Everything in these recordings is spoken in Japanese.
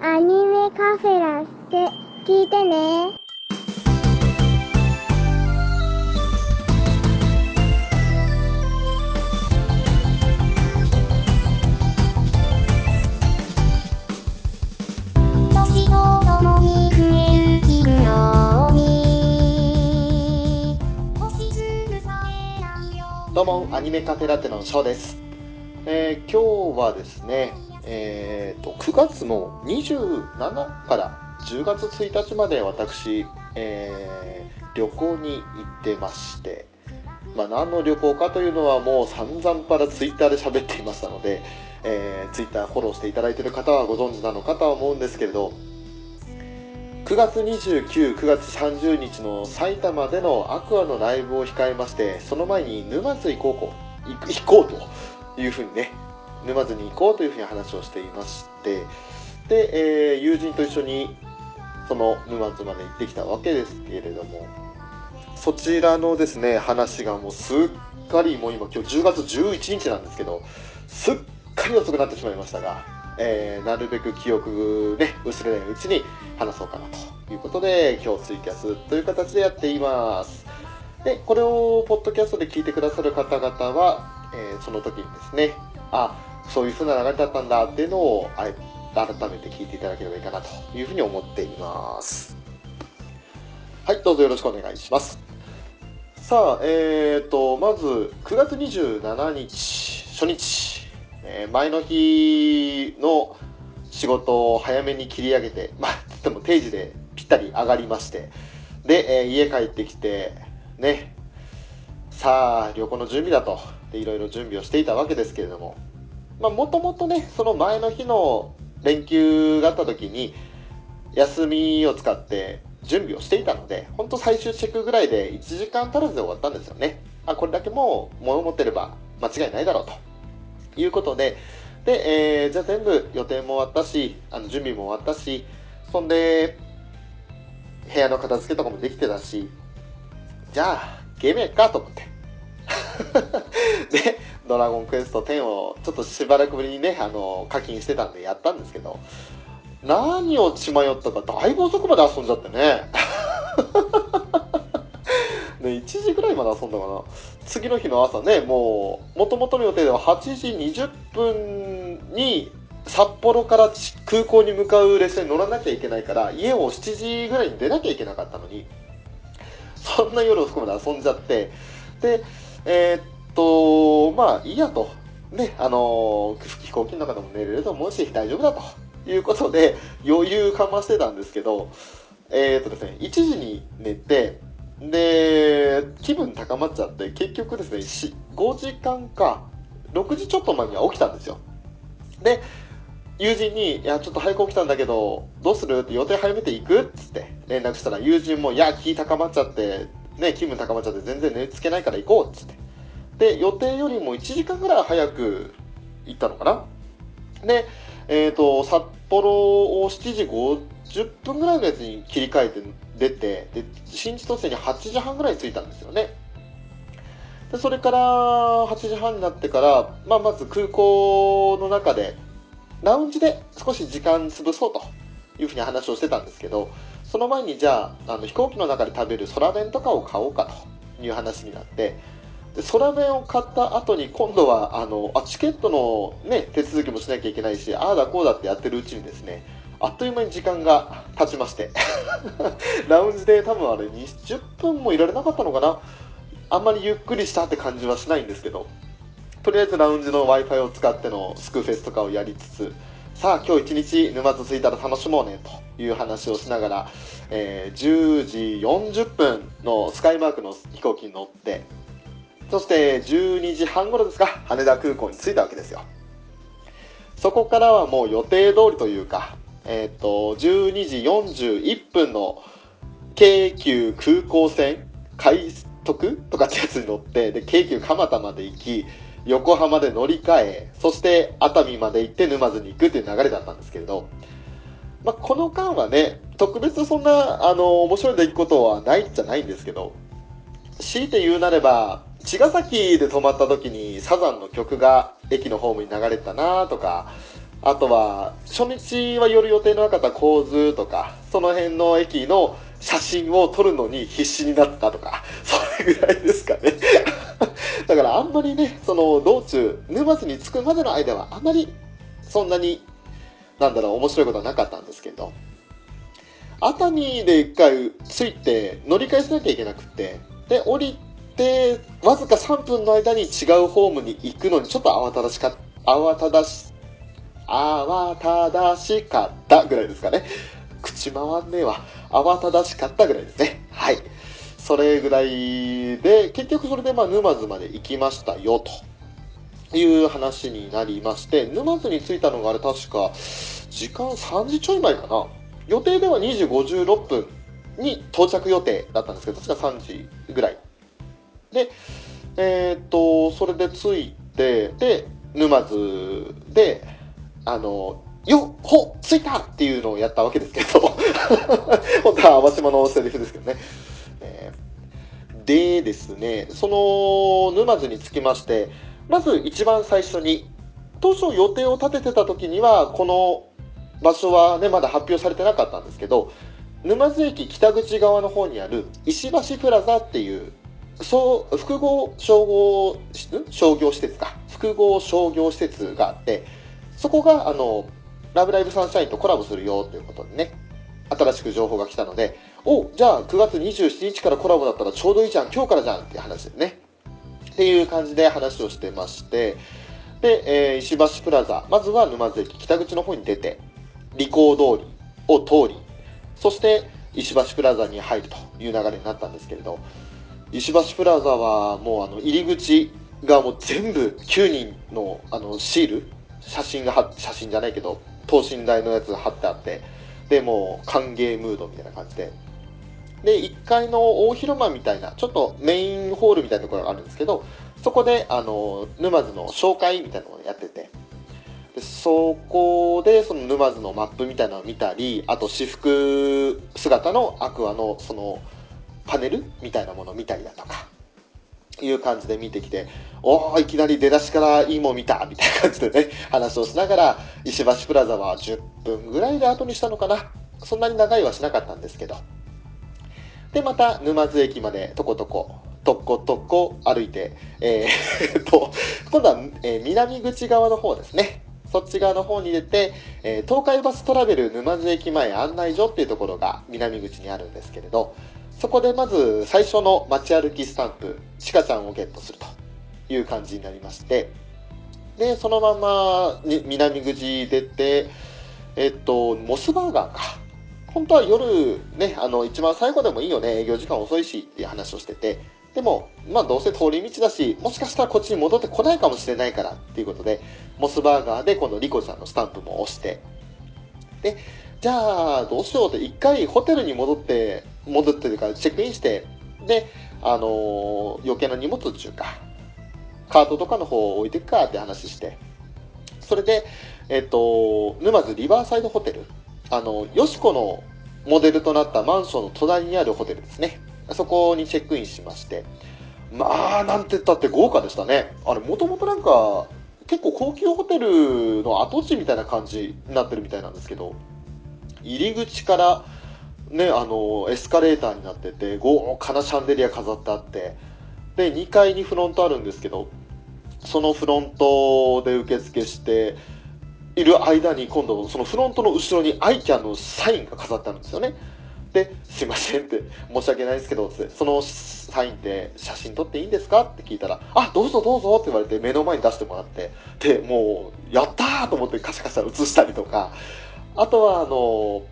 アニメカフェラって聞いてね。どうも、アニメカフェラテのショーです。えー今日はですね、えーと、9月の27から10月1日まで私、えー旅行に行ってまして、まあ、何の旅行かというのはもう散々からツイッターで喋っていましたので、えー、ツイッターフォローしていただいている方はご存知なのかとは思うんですけれど、9月29、9月30日の埼玉でのアクアのライブを控えまして、その前に沼津行こうこ行く行こうというふうにね、沼津に行こうというふうに話をしていまして、で、えー友人と一緒にその沼津まで行ってきたわけですけれども、そちらのですね、話がもうすっかりもう今今日10月11日なんですけど、すっかり遅くなってしまいましたが、えーなるべく記憶ね、薄れないうちに話そうかなということで、今日ツイキャスという形でやっています。で、これをポッドキャストで聞いてくださる方々は、えーその時にですね、あ、そういう風な流れだったんだっていうのを、あえ改めて聞いていただければいいかなというふうに思っています。はい、どうぞよろしくお願いします。さあ、えーと、まず、9月27日、初日、えー前の日の仕事を早めに切り上げて、まあ、つっても定時でぴったり上がりまして、で、えー家帰ってきて、ね、さあ、旅行の準備だと、で、いろいろ準備をしていたわけですけれども、まあ、もともとね、その前の日の連休があった時に、休みを使って準備をしていたので、本当最終チェックぐらいで1時間足らずで終わったんですよね。あ、これだけもう物持ってれば間違いないだろうということで、で、えーじゃあ全部予定も終わったし、あの準備も終わったし、そんで、部屋の片付けとかもできてたし、じゃあ、ゲームやっかと思って。で、ドラゴンクエスト10をちょっとしばらくぶりにね、あの、課金してたんでやったんですけど、何を血迷ったかだいぶ遅くまで遊んじゃってね。ね、1時ぐらいまで遊んだかな。次の日の朝ね、もう、元々の予定では8時20分に札幌から空港に向かう列車に乗らなきゃいけないから、家を7時ぐらいに出なきゃいけなかったのに、そんな夜遅くまで遊んじゃって、で、えーっと、まあいいやと。ね、あのー飛行機の中でも寝れると思うし、大丈夫だということで、余裕かましてたんですけど、えーっとですね、1時に寝て、で、気分高まっちゃって、結局ですね、5時間か、6時ちょっと前には起きたんですよ。で、友人に、いや、ちょっと早く起きたんだけど、どうする？って予定早めていく？っつって連絡したら、友人も、いや、気高まっちゃって、ね、気分高まっちゃって全然寝つけないから行こうっつって。で、予定よりも1時間ぐらい早く行ったのかな？で、えっ、と、札幌を7時50分ぐらいのやつに切り替えて出て、で、新千歳に8時半ぐらい着いたんですよね。で、それから8時半になってから、まあ、まず空港の中で、ラウンジで少し時間潰そうというふうに話をしてたんですけど、その前にじゃあ、あの飛行機の中で食べる空弁とかを買おうかという話になって、で空弁を買った後に今度はあのあチケットの、ね、手続きもしなきゃいけないしああだこうだってやってるうちにですねあっという間に時間が経ちまして。ラウンジで多分あれ20分もいられなかったのかな。あんまりゆっくりしたって感じはしないんですけど。とりあえずラウンジの w i f i を使ってのスクーフェスとかをやりつつさあ今日一日沼津着いたら楽しもうねという話をしながら、えー10時40分のスカイマークの飛行機に乗ってそして12時半頃ですか、羽田空港に着いたわけですよ。そこからはもう予定通りというか、えっ、と、12時41分の京急空港線快特とかってやつに乗って、で、京急蒲田まで行き、横浜で乗り換え、そして熱海まで行って沼津に行くっていう流れだったんですけれど、まあ、この間はね、特別そんな、あの、面白い出来事はないんじゃないんですけど、強いて言うなれば、茅ヶ崎で泊まった時にサザンの曲が駅のホームに流れてたなとか、あとは、初日は寄る予定のなかった構図とか、その辺の駅の写真を撮るのに必死になったとか、それぐらいですかね。だからあんまりね、その道中、沼津に着くまでの間はあんまりそんなに、なんだろう、面白いことはなかったんですけど、熱海で一回着いて乗り換えしなきゃいけなくって、で、降りて、わずか3分の間に違うホームに行くのにちょっと慌ただしか、慌ただし、慌ただしかったぐらいですかね。口回んねえわ。慌ただしかったぐらいですね。はい。それぐらいで、結局それでまあ沼津まで行きましたよ、という話になりまして、沼津に着いたのがあれ確か、時間3時ちょい前かな。予定では2時56分に到着予定だったんですけど、確か3時ぐらい。で、えーっと、それで着いて、で、沼津で、あの、よっほ着いたっていうのをやったわけですけど、本当は淡島のセリフですけどね。えーでですね、その沼津につきまして、まず一番最初に、当初予定を立ててた時には、この場所はね、まだ発表されてなかったんですけど、沼津駅北口側の方にある石橋プラザっていう、そう、複合商業、商業施設か。複合商業施設があって、そこが、あの、ラブライブサンシャインとコラボするよということでね、新しく情報が来たので、おじゃあ9月27日からコラボだったらちょうどいいじゃん、今日からじゃんっていう話でね。っていう感じで話をしてまして、で、えー石橋プラザ、まずは沼津駅北口の方に出て、利口通りを通り、そして石橋プラザに入るという流れになったんですけれど、石橋プラザはもうあの入り口がもう全部9人のあのシール、写真が貼写真じゃないけど、等身大のやつ貼ってあって、で、もう歓迎ムードみたいな感じで。で、1階の大広間みたいな、ちょっとメインホールみたいなところがあるんですけど、そこで、あの、沼津の紹介みたいなのをやってて、でそこで、その沼津のマップみたいなのを見たり、あと私服姿のアクアの、その、パネルみたいなものを見たりだとか、いう感じで見てきて、おー、いきなり出だしからいいもん見たみたいな感じでね、話をしながら、石橋プラザは10分ぐらいで後にしたのかな。そんなに長いはしなかったんですけど。で、また沼津駅までとことこ、とっことこ歩いて、えー、と、今度は、え南口側の方ですね。そっち側の方に出て、え東海バストラベル沼津駅前案内所っていうところが南口にあるんですけれど、そこでまず最初の街歩きスタンプ、シカちゃんをゲットするという感じになりまして、で、そのままに南口出て、えっと、モスバーガーか。本当は夜ね、あの、一番最後でもいいよね、営業時間遅いしっていう話をしてて、でも、まあどうせ通り道だし、もしかしたらこっちに戻ってこないかもしれないからっていうことで、モスバーガーで今度リコちゃんのスタンプも押して、で、じゃあどうしようって一回ホテルに戻って、戻ってというかチェックインして、で、あのー余計な荷物っていうか、カートとかの方を置いていくかって話して、それで、えっと、沼津リバーサイドホテル、あの、よしこのモデルとなったマンションの隣にあるホテルですね。そこにチェックインしまして、まあ、なんて言ったって豪華でしたね。あれ、もともとなんか、結構高級ホテルの跡地みたいな感じになってるみたいなんですけど、入り口から、ね、あの、エスカレーターになってて、豪華なシャンデリア飾ってあって、で、2階にフロントあるんですけど、そのフロントで受付して、いる間に今度そのフロントの後ろにアイキャンのサインが飾ってあるんですよね。で、すいませんって、申し訳ないですけど、ってそのサインって写真撮っていいんですかって聞いたら、あ、どうぞどうぞって言われて目の前に出してもらって、で、もう、やったーと思ってカシャカシャ写したりとか、あとはあの、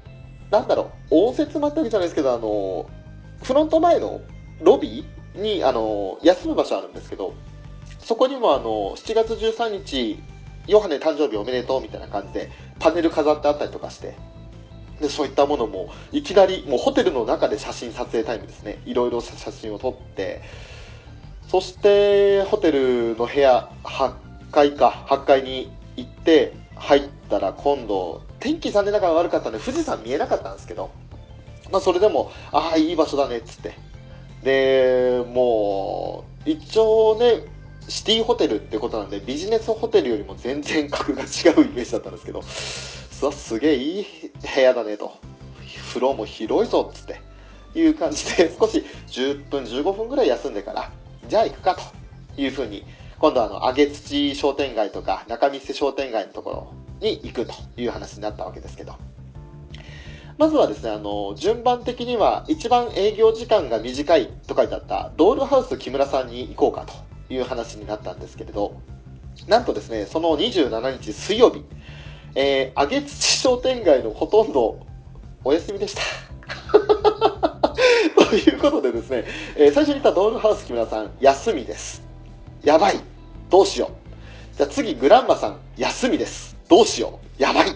なんだろう、応接待ってわけじゃないですけど、あの、フロント前のロビーに、あの、休む場所あるんですけど、そこにもあの、7月13日、ヨハネ誕生日おめでとうみたいな感じで、パネル飾ってあったりとかして、で、そういったものも、いきなり、もうホテルの中で写真撮影タイムですね。いろいろ写真を撮って、そして、ホテルの部屋、8階か、8階に行って、入ったら今度、天気残念ながら悪かったんで、富士山見えなかったんですけど、まあそれでも、ああ、いい場所だね、っつって。で、もう、一応ね、シティホテルってことなんで、ビジネスホテルよりも全然格が違うイメージだったんですけど、すげえいい部屋だねと。風呂も広いぞっつっていう感じで、少し10分、15分ぐらい休んでから、じゃあ行くかというふうに、今度はあの、上げ土商店街とか中見世商店街のところに行くという話になったわけですけど。まずはですね、あの、順番的には一番営業時間が短いと書いてあったドールハウス木村さんに行こうかという話になったんですけれど、なんとですね、その27日水曜日、えー、上土商店街のほとんどお休みでした。ということでですね、えー、最初に言ったドールハウス木村さん、休みです。やばい。どうしよう。じゃあ次、グランマさん、休みです。どうしよう。やばい。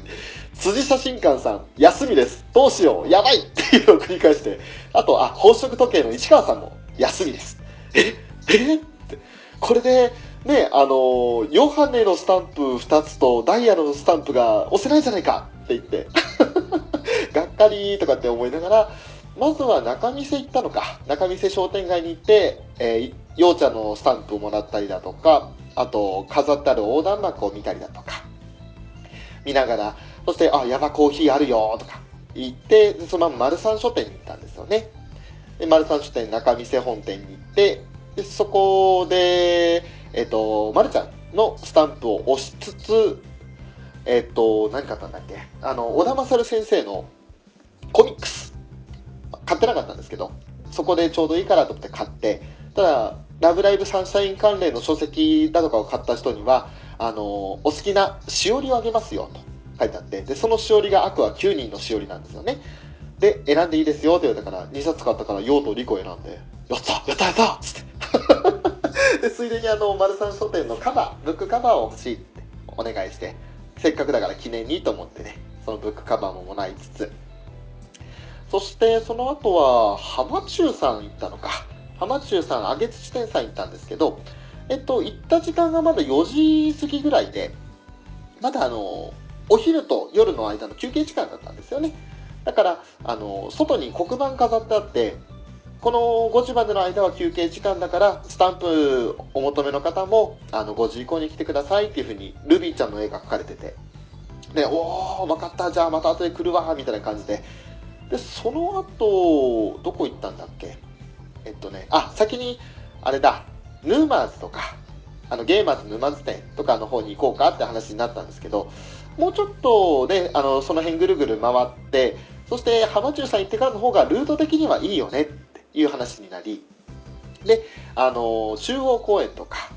辻写真館さん、休みです。どうしよう。やばいっていうのを繰り返して、あと、あ、宝飾時計の市川さんも、休みです。え？え？って。これで、ね、あの、ヨハネのスタンプ2つとダイヤのスタンプが押せないじゃないかって言って、がっかりとかって思いながら、まずは中見世行ったのか。中見世商店街に行って、えー、ようちゃんのスタンプをもらったりだとか、あと、飾ってある横断幕を見たりだとか、見ながら、そして、あ、山コーヒーあるよとか言って、そのまま丸三書店に行ったんですよね。で、丸三書店中見世本店に行って、で、そこで、えっ、と、丸ちゃんのスタンプを押しつつ、えっ、と、何買ったんだっけ？あの、小田勝先生のコミックス。買ってなかったんですけど、そこでちょうどいいからと思って買って、ただ、ラブライブサンシャイン関連の書籍だとかを買った人には、あの、お好きなしおりをあげますよ、と。書いてあって、で、そのしおりがアクア9人のしおりなんですよね。で、選んでいいですよって言われたから、2冊買ったから、ヨウとリコ選んで、やったやったやったつって。で、ついでにあの、丸三書店のカバー、ブックカバーを欲しいってお願いして、せっかくだから記念にと思ってね、そのブックカバーももらいつつ、そしてその後は、浜中さん行ったのか。浜中さん、上げ土店さん行ったんですけど、えっと、行った時間がまだ4時過ぎぐらいで、まだあの、お昼と夜の間の休憩時間だったんですよね。だから、あの、外に黒板飾ってあって、この5時までの間は休憩時間だから、スタンプお求めの方も、あの、5時以降に来てくださいっていうふうに、ルビーちゃんの絵が描かれてて、で、おー、分かった、じゃあまた後で来るわ、みたいな感じで。で、その後、どこ行ったんだっけ？えっとね、あ、先に、あれだ、ヌーマーズとか、あの、ゲーマーズ沼津店とかの方に行こうかって話になったんですけど、もうちょっとね、あの、その辺ぐるぐる回って、そして浜中さん行ってからの方がルート的にはいいよねっていう話になり、で、あの、中央公園とか、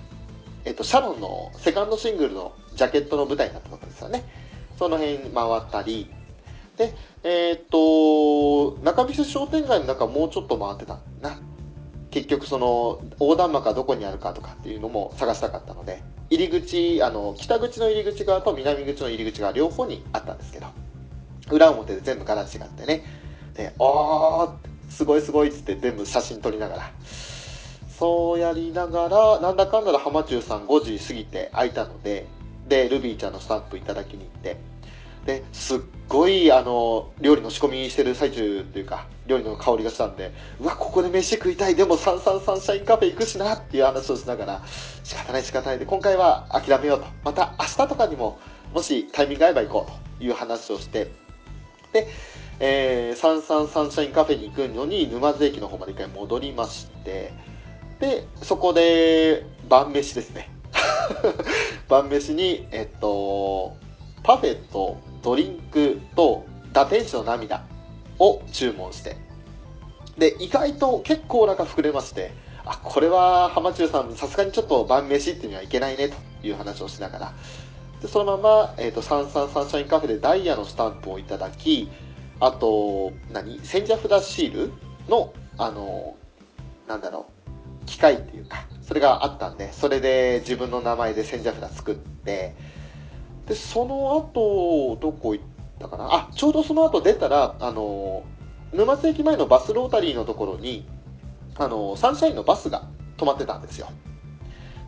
えっと、シャロンのセカンドシングルのジャケットの舞台になったころですよね。その辺回ったり、で、えー、っと、中見世商店街の中もうちょっと回ってたな。結局その横断幕がどこにあるかとかっていうのも探したかったので、入り口、あの、北口の入り口側と南口の入り口側両方にあったんですけど、裏表で全部形があってね、で、おーすごいすごいっつって全部写真撮りながら、そうやりながら、なんだかんだで浜中さん5時過ぎて空いたので、で、ルビーちゃんのスタンプいただきに行って、で、すっごい、あの、料理の仕込みしてる最中というか、料理の香りがしたんで、うわ、ここで飯食いたい、でもサンサンサンシャインカフェ行くしなっていう話をしながら、仕方ない仕方ないで、今回は諦めようと。また明日とかにも、もしタイミング合えば行こうという話をして、で、えー、サンサンサンシャインカフェに行くのに、沼津駅の方まで一回戻りまして、で、そこで、晩飯ですね。晩飯に、えっと、パフェとドリンクと打天使の涙を注文して、で、意外と結構お腹膨れまして、あ、これは浜中さん、さすがにちょっと晩飯っていうにはいけないねという話をしながら、でそのまま、えっ、ー、と、サンサンサンシャインカフェでダイヤのスタンプをいただき、あと、何？千社札シールの、あの、なんだろう、機械っていうか、それがあったんで、それで自分の名前で千社札作って、で、その後、どこ行ったかな？あ、ちょうどその後出たら、あの、沼津駅前のバスロータリーのところに、あの、サンシャインのバスが止まってたんですよ。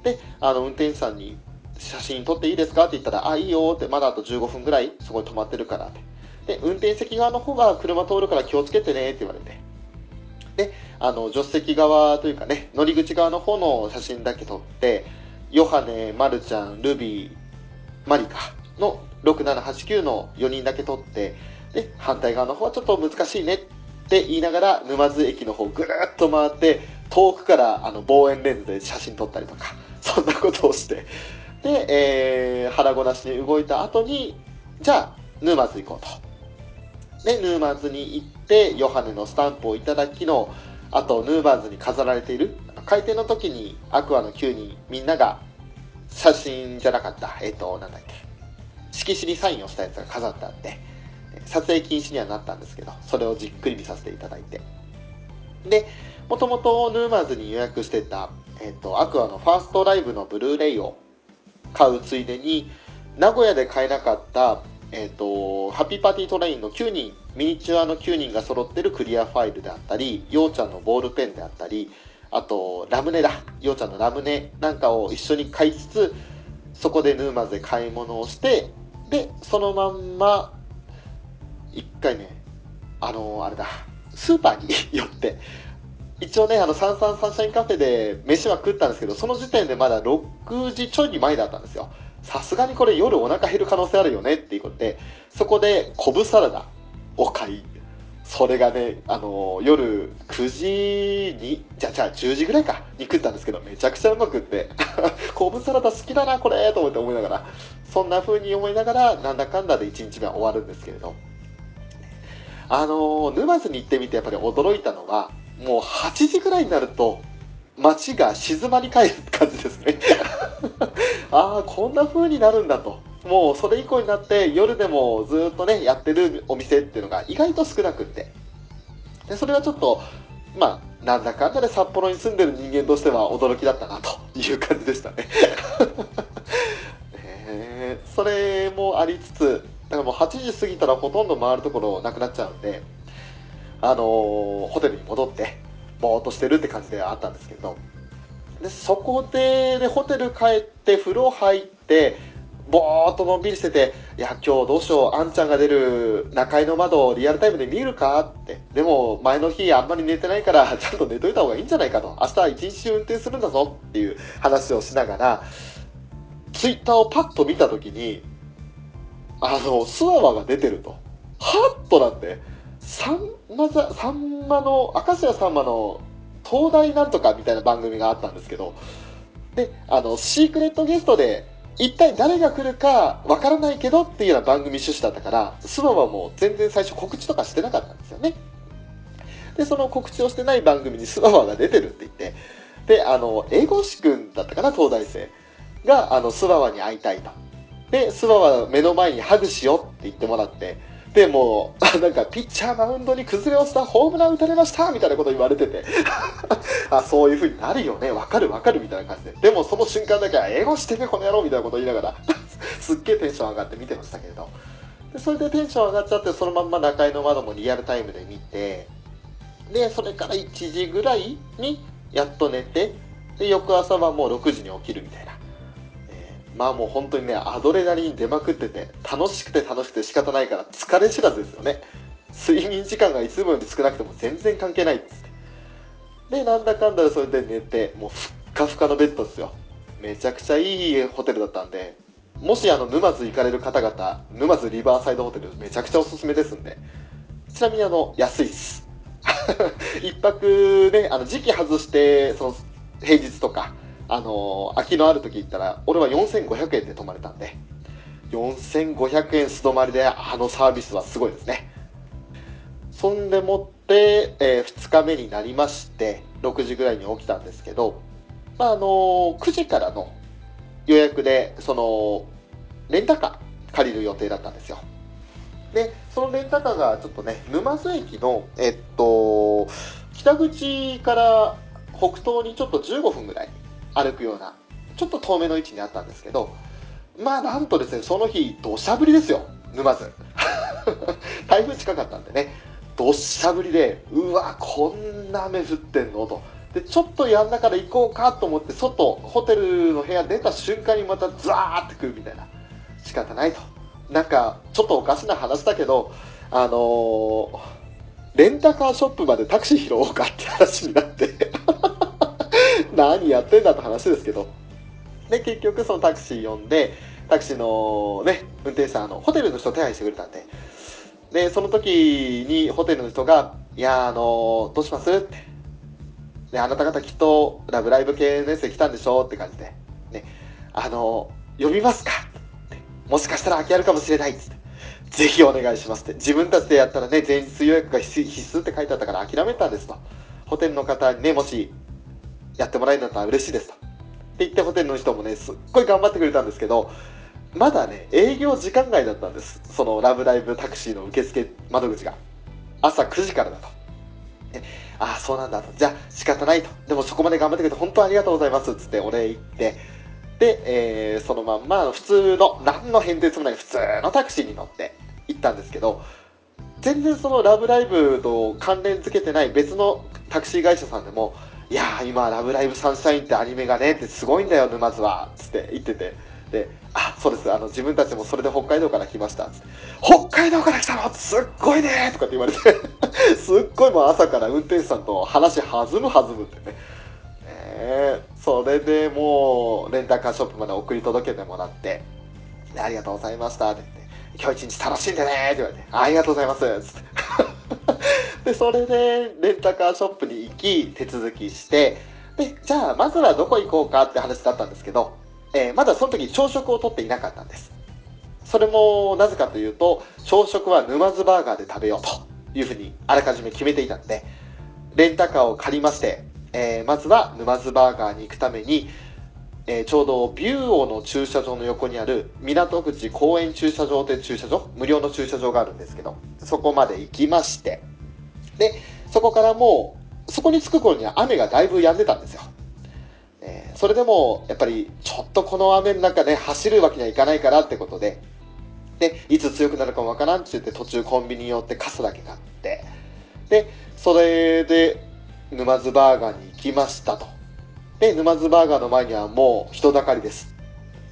で、あの、運転手さんに、写真撮っていいですか？って言ったら、あ、いいよって、まだあと15分ぐらいそこに止まってるからって。で、運転席側の方が車通るから気をつけてねって言われて。で、あの、助手席側というかね、乗り口側の方の写真だけ撮って、ヨハネ、マルちゃん、ルビー、マリカの6789の4人だけ取って、で、反対側の方はちょっと難しいねって言いながら、沼津駅の方ぐるっと回って、遠くからあの望遠レンズで写真撮ったりとか、そんなことをして、で、えー腹ごなしに動いた後に、じゃあ、沼津行こうと。で、沼津に行って、ヨハネのスタンプをいただきの、あと、ヌーバーズに飾られている、開店の時にアクアの9人、みんなが写真じゃなかった、えっ、と、なんだっけ、色紙にサインをしたやつが飾ってあって、撮影禁止にはなったんですけど、それをじっくり見させていただいて。で、もともとヌーバーズに予約してた、えっ、と、アクアのファーストライブのブルーレイを買うついでに、名古屋で買えなかった、えっ、と、 HAPPY PARTY TRAIN の9人、ミニチュアの9人が揃ってるクリアファイルであったり、曜ちゃんのボールペンであったり、あと、ラムネだ。曜ちゃんのラムネなんかを一緒に買いつつ、そこでヌーマズで買い物をして、で、そのまんま、一回ね、あのあれだ、スーパーに寄って、一応ね、あの、サンサンサンシャインカフェで飯は食ったんですけど、その時点でまだ6時ちょい前だったんですよ。さすがにこれ夜お腹減る可能性あるよねっていうことで、そこで昆布サラダを買い、それがね、あの夜9時に、じゃじゃあ10時ぐらいか、に食ったんですけど、めちゃくちゃうまくって、昆布サラダ好きだな、これと思って思いながら、そんな風に思いながら、なんだかんだで1日目は終わるんですけれど、あの沼津に行ってみてやっぱり驚いたのは、もう8時ぐらいになると、街が静まり返る感じですね。ああ、こんな風になるんだと。もうそれ以降になって夜でもずっとね、やってるお店っていうのが意外と少なくって。で、それはちょっと、まあ、なんだかんだで札幌に住んでる人間としては驚きだったなという感じでしたね。ねえそれもありつつ、だからもう8時過ぎたらほとんど回るところなくなっちゃうんで、あのーホテルに戻って、ぼーっとしてるって感じではあったんですけど、で、そこで、で、ホテル帰って、風呂入って、ぼーっとのんびりしてて、いや、今日どうしよう、あんちゃんが出る中井の窓をリアルタイムで見るかって。でも、前の日あんまり寝てないから、ちゃんと寝といた方がいいんじゃないかと。明日一日運転するんだぞっていう話をしながら、ツイッターをパッと見たときに、あの、スワワが出てると。はっとなって、さんまざ、さんまの、明石家さんまの東大なんとかみたいな番組があったんですけど、で、あの、シークレットゲストで、一体誰が来るかわからないけどっていうような番組趣旨だったから、スワはもう全然最初告知とかしてなかったんですよね。で、その告知をしてない番組に スワワが出てるって言って、で、あの、英語士くんだったかな、東大生が、あの、スワワに会いたいと。で、スワワ目の前にハグしようって言ってもらって、で、もう、なんか、ピッチャーマウンドに崩れ落ちた、ホームラン打たれましたみたいなこと言われてて、あ、そういう風になるよね、わかるわかるみたいな感じで。でも、その瞬間だけは、英語してね、この野郎みたいなこと言いながら、すっげえテンション上がって見てましたけれど。で、それでテンション上がっちゃって、そのまんま中井の窓もリアルタイムで見て、で、それから1時ぐらいに、やっと寝て、で、翌朝はもう6時に起きるみたいな。えまあもう本当にね、アドレナリン出まくってて、楽しくて楽しくて仕方ないから疲れ知らずですよね。睡眠時間がいつもより少なくても全然関係ないっつって。で、なんだかんだでそれで寝て、もうふっかふかのベッドですよ。めちゃくちゃいいホテルだったんで、もしあの、沼津行かれる方々、沼津リバーサイドホテルめちゃくちゃおすすめですんで。ちなみにあの、安いっす。一泊ね、あの、時期外して、その、平日とか、あの空きのある時行ったら、俺は4500円で泊まれたんで、4500円素泊まりであのサービスはすごいですね。そんでもって、え2日目になりまして、6時ぐらいに起きたんですけど、まあ、あの9時からの予約で、その、レンタカー借りる予定だったんですよ。で、そのレンタカーがちょっとね、沼津駅の、えっと、北口から北東にちょっと15分ぐらい歩くような、ちょっと遠めの位置にあったんですけど、まあなんとですね、その日、土砂降りですよ、沼津。台風近かったんでね、土砂降りで、うわ、こんな雨降ってんの？と。で、ちょっとやんだから行こうかと思って、外、ホテルの部屋出た瞬間にまたザーってくるみたいな。仕方ないと。なんか、ちょっとおかしな話だけど、あのーレンタカーショップまでタクシー拾おうかって話になって、何やってんだって話ですけど。で、結局そのタクシー呼んで、タクシーのね、運転手さん、あの、ホテルの人手配してくれたんで、で、その時にホテルの人が、いや、あの、どうしますって。で、あなた方きっと、ラブライブ系のやつ来たんでしょって感じで、ね、あの、呼びますかもしかしたら空きあるかもしれないっつって。ぜひお願いしますって。自分たちでやったらね、前日予約が必須必須って書いてあったから諦めたんですと。ホテルの方にね、もし、やってもらえるんだったら嬉しいですと。って言ってホテルの人もね、すっごい頑張ってくれたんですけど、まだね、営業時間外だったんです。そのラブライブタクシーの受付窓口が。朝9時からだと。ああ、そうなんだと。じゃあ仕方ないと。でもそこまで頑張ってくれて本当ありがとうございます。つってお礼言って。で、えーそのまんま普通の、何の変哲もない普通のタクシーに乗って行ったんですけど、全然そのラブライブと関連付けてない別のタクシー会社さんでも、いやー今ラブライブサンシャインってアニメがねってすごいんだよ沼津はつって言っててであそうですあの自分たちもそれで北海道から来ました。北海道から来たの？すっごいね！とかって言われて。すっごいもう朝から運転手さんと話弾む弾むってね。ねえそれでもうレンタカーショップまで送り届けてもらって。ありがとうございました。って言って。今日一日楽しんでねって言われて。ありがとうございます。つって。で、それで、レンタカーショップに行き、手続きして、で、じゃあ、まずはどこ行こうかって話だったんですけど、えーまだその時朝食をとっていなかったんです。それも、なぜかというと、朝食は沼津バーガーで食べようというふうに、あらかじめ決めていたので、レンタカーを借りまして、えーまずは沼津バーガーに行くために、えーちょうどビューオの駐車場の横にある港口公園駐車場という駐車場、無料の駐車場があるんですけど、そこまで行きまして、で、そこからもう、そこに着く頃には雨がだいぶ止んでたんですよ。それでも、やっぱり、ちょっとこの雨の中で走るわけにはいかないからってことで、で、いつ強くなるかもわからんって言って途中コンビニ寄って傘だけ買って、で、それで、沼津バーガーに行きましたと。で、沼津バーガーの前にはもう人だかりです。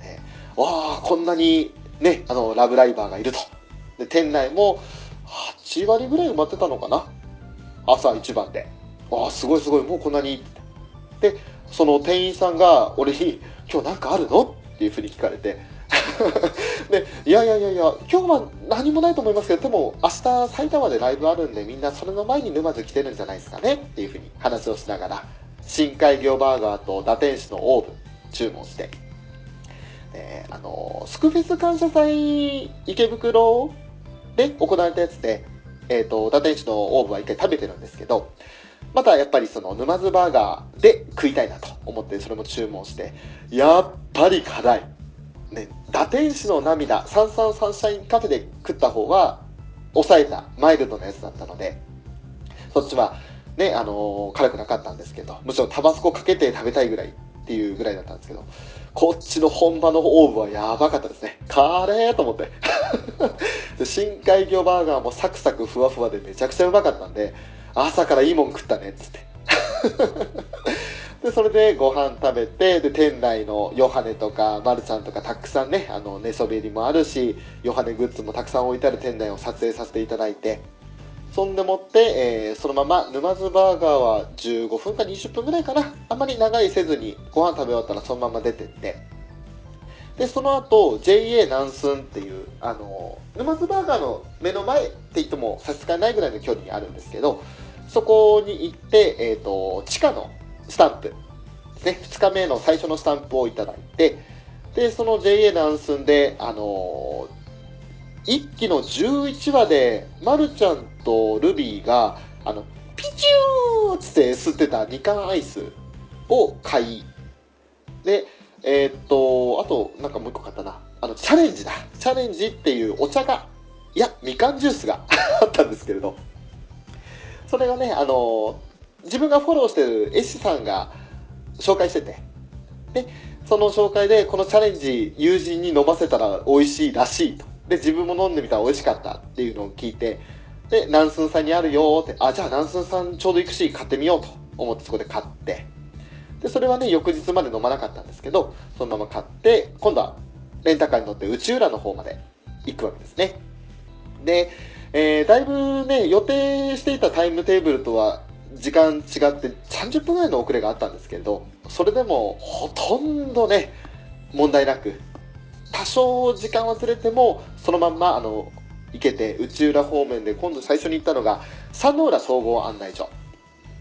えーわあ、こんなにね、あの、ラブライバーがいると。で、店内も8割ぐらい埋まってたのかな？朝一番で。わあ、すごいすごい、もうこんなに。で、その店員さんが俺に、今日なんかあるの？っていうふうに聞かれて。で、いやいやいやいや、今日は何もないと思いますけど、でも明日埼玉でライブあるんで、みんなそれの前に沼津来てるんじゃないですかね？っていうふうに話をしながら、深海魚バーガーと打天使のオーブン注文して、えあの、スクフェス感謝祭池袋で行われたやつで、えっ、と、打天使のオーブンは一回食べてるんですけど、またやっぱりその沼津バーガーで食いたいなと思ってそれも注文して、やっぱり辛い。ね、打天使の涙、サンサンサンシャインカフェで食った方は、抑えたマイルドなやつだったので、そっちはね、あのー辛くなかったんですけど、むしろんタバスコかけて食べたいぐらいっていうぐらいだったんですけど、こっちの本場のオーブはやばかったですね。カレーと思って。深海魚バーガーもサクサクふわふわでめちゃくちゃうまかったんで、朝からいいもん食ったねっつって。で、それでご飯食べて、で、店内のヨハネとか、マルちゃんとかたくさんね、あの、寝そべりもあるし、ヨハネグッズもたくさん置いてある店内を撮影させていただいて、そんでもって、えーそのまま沼津バーガーは15分か20分ぐらいかな。あんまり長いせずにご飯食べ終わったらそのまま出てって。で、その後、JA 南寸っていう、あの、沼津バーガーの目の前って言っても差し支えないぐらいの距離にあるんですけど、そこに行って、えっ、と、地下のスタンプね、2日目の最初のスタンプをいただいて、で、その JA 南寸で、あの一期の11話で、まるちゃんとルビーが、あの、ピチューっつって吸ってた2缶アイスを買い、で、えーっと、あと、なんかもう一個買ったな。あの、チャレンジだ。チャレンジっていうお茶が、いや、みかんジュースが あったんですけれど、それがね、あの、自分がフォローしてる絵師さんが紹介してて、で、その紹介で、このチャレンジ、友人に飲ませたら美味しいらしいと。で、自分も飲んでみたら美味しかったっていうのを聞いて、で、ナンスさんにあるよって、あ、じゃあナンスさんちょうど行くし、買ってみようと思ってそこで買って、で、それはね、翌日まで飲まなかったんですけど、そのまま買って、今度はレンタカーに乗って内浦の方まで行くわけですね。で、えーだいぶね、予定していたタイムテーブルとは時間違って30分ぐらいの遅れがあったんですけれど、それでもほとんどね、問題なく、多少時間はずれても、そのまんま、あの、行けて、内浦方面で今度最初に行ったのが、佐野浦総合案内所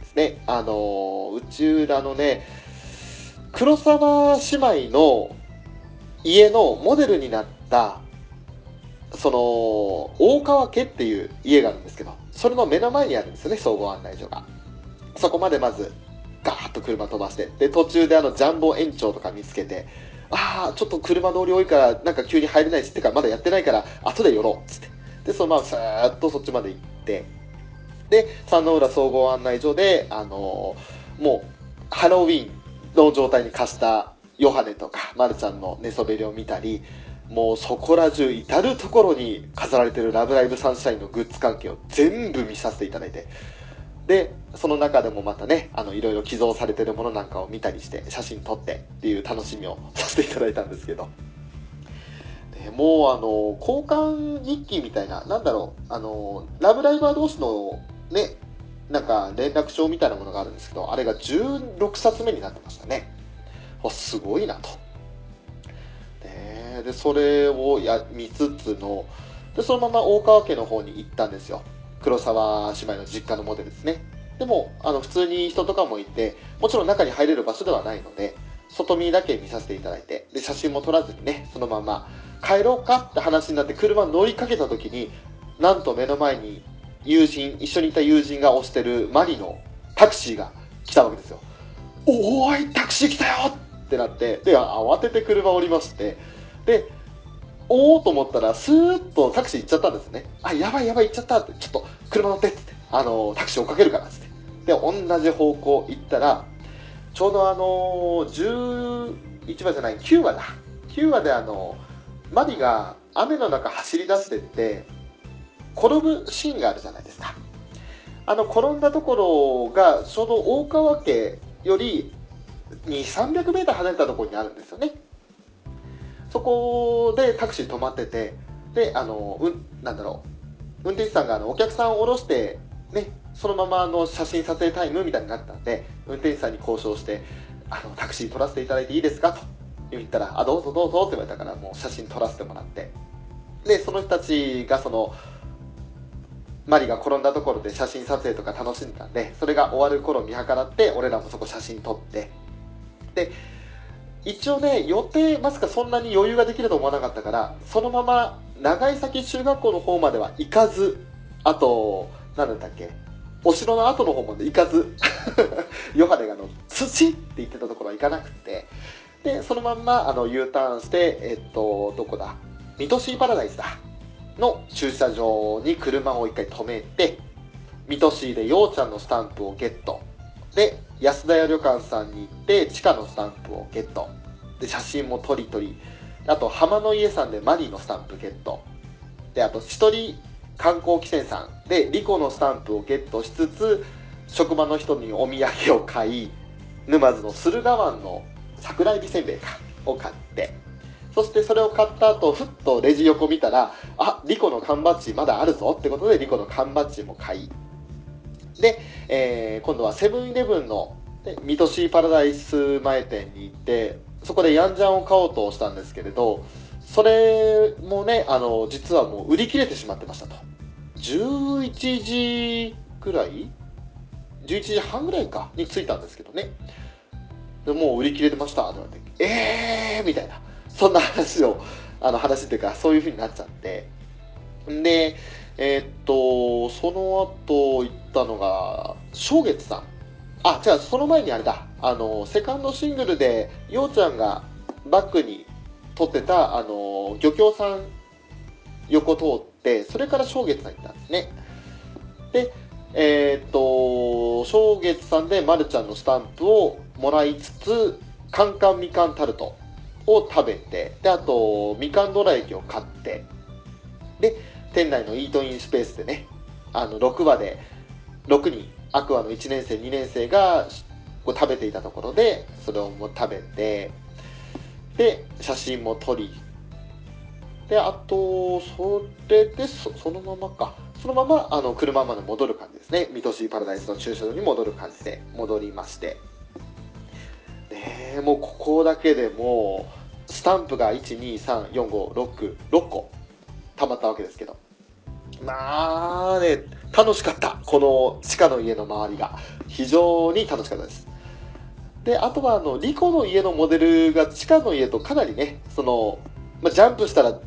ですね。あの、内浦のね、黒沢姉妹の家のモデルになった、その、大川家っていう家があるんですけど、それの目の前にあるんですよね、総合案内所が。そこまでまず、ガーッと車飛ばして、で、途中であの、ジャンボ園長とか見つけて、ああ、ちょっと車通り多いから、なんか急に入れないし、ってかまだやってないから、後で寄ろうっ、つって。で、そのままさーっとそっちまで行って、で、三の浦総合案内所で、あのーもう、ハロウィンの状態に貸したヨハネとか、マルちゃんの寝そべりを見たり、もうそこら中至るところに飾られてるラブライブサンシャインのグッズ関係を全部見させていただいて、で、その中でもまたね、あの、いろいろ寄贈されてるものなんかを見たりして、写真撮ってっていう楽しみをさせていただいたんですけど。でもうあの、交換日記みたいな、なんだろう、あの、ラブライバー同士のね、なんか連絡帳みたいなものがあるんですけど、あれが16冊目になってましたね。すごいなと。で、それをや見つつの、で、そのまま大川家の方に行ったんですよ。黒沢姉妹の実家のモデルですね。でも、あの、普通に人とかもいて、もちろん中に入れる場所ではないので、外見だけ見させていただいて、で、写真も撮らずにね、そのまま帰ろうかって話になって車乗りかけた時に、なんと目の前に友人、一緒にいた友人が押してるマリのタクシーが来たわけですよ。おーい、タクシー来たよってなって、で、慌てて車降りまして、で、おーと思ったら、スーッとタクシー行っちゃったんですね。あ、やばいやばい行っちゃったって、ちょっと車乗ってって、あの、タクシー追っかけるからって。で、同じ方向行ったら、ちょうどあの、11話じゃない、9話だ。9話であの、マリが雨の中走り出してって、転ぶシーンがあるじゃないですか。あの、転んだところが、ちょうど大川家より2、300メーター離れたところにあるんですよね。そこでタクシー止まってて、で、あの、うん、なんだろう、運転手さんがあのお客さんを降ろして、ね、そのままあの写真撮影タイムみたいになったんで、運転手さんに交渉して、あの、タクシー撮らせていただいていいですか？と言ったら、あ、どうぞどうぞって言われたから、もう写真撮らせてもらって。で、その人たちがその、マリが転んだところで写真撮影とか楽しんでたんで、それが終わる頃見計らって、俺らもそこ写真撮って、で、一応ね、予定、まさかそんなに余裕ができると思わなかったから、そのまま長井崎中学校の方までは行かず、あと、なんだったっけ、お城の後の方まで行かず、ヨハネがあの、土って言ってたところは行かなくて、で、そのまんま、あの、U ターンして、えっと、どこだ？水戸シーパラダイスだ。の駐車場に車を一回止めて、水戸市でようちゃんのスタンプをゲット。で、安田屋旅館さんに行って、地下のスタンプをゲット。で、写真も撮り撮り。あと、浜の家さんでマリーのスタンプゲット。で、あと、一人観光汽船さんで、リコのスタンプをゲットしつつ、職場の人にお土産を買い、沼津の駿河湾の桜エビせんべいか、を買って、そしてそれを買った後、ふっとレジ横見たら、あ、リコの缶バッジまだあるぞってことで、リコの缶バッジも買い。で、えー今度はセブンイレブンの水戸シーパラダイス前店に行って、そこでヤンジャンを買おうとしたんですけれど、それもね、あの、実はもう売り切れてしまってましたと。11時くらい ?11 時半ぐらいか？に着いたんですけどね。でもう売り切れてましたって言われて、えーみたいな。そんな話を、あの話っていうか、そういう風になっちゃって。で、えーっと、その後行ったのが、正月さん。あ、じゃあその前にあれだ。あの、セカンドシングルで、ようちゃんがバックに撮ってた、あの、漁協さん横通って、それから正月さん行ったんですね。で、えーっと、正月さんでまるちゃんのスタンプをもらいつつ、カンカンみかんタルトを食べて、で、あと、みかんどら焼きを買って、で、店内のイートインスペースでね、あの、6話で、6人、アクアの1年生、2年生がこう食べていたところで、それをも食べて、で、写真も撮り、で、あと、それで、そそのままか。そのまま、あの、車まで戻る感じですね。水戸シーパラダイスの駐車場に戻る感じで戻りまして。ねえもうここだけでもう、スタンプが1234566個溜まったわけですけどまあね楽しかった。この地下の家の周りが。非常に楽しかったです。であとはあのリコの家のモデルが地下の家とかなりねその、まあ、ジャンプしたら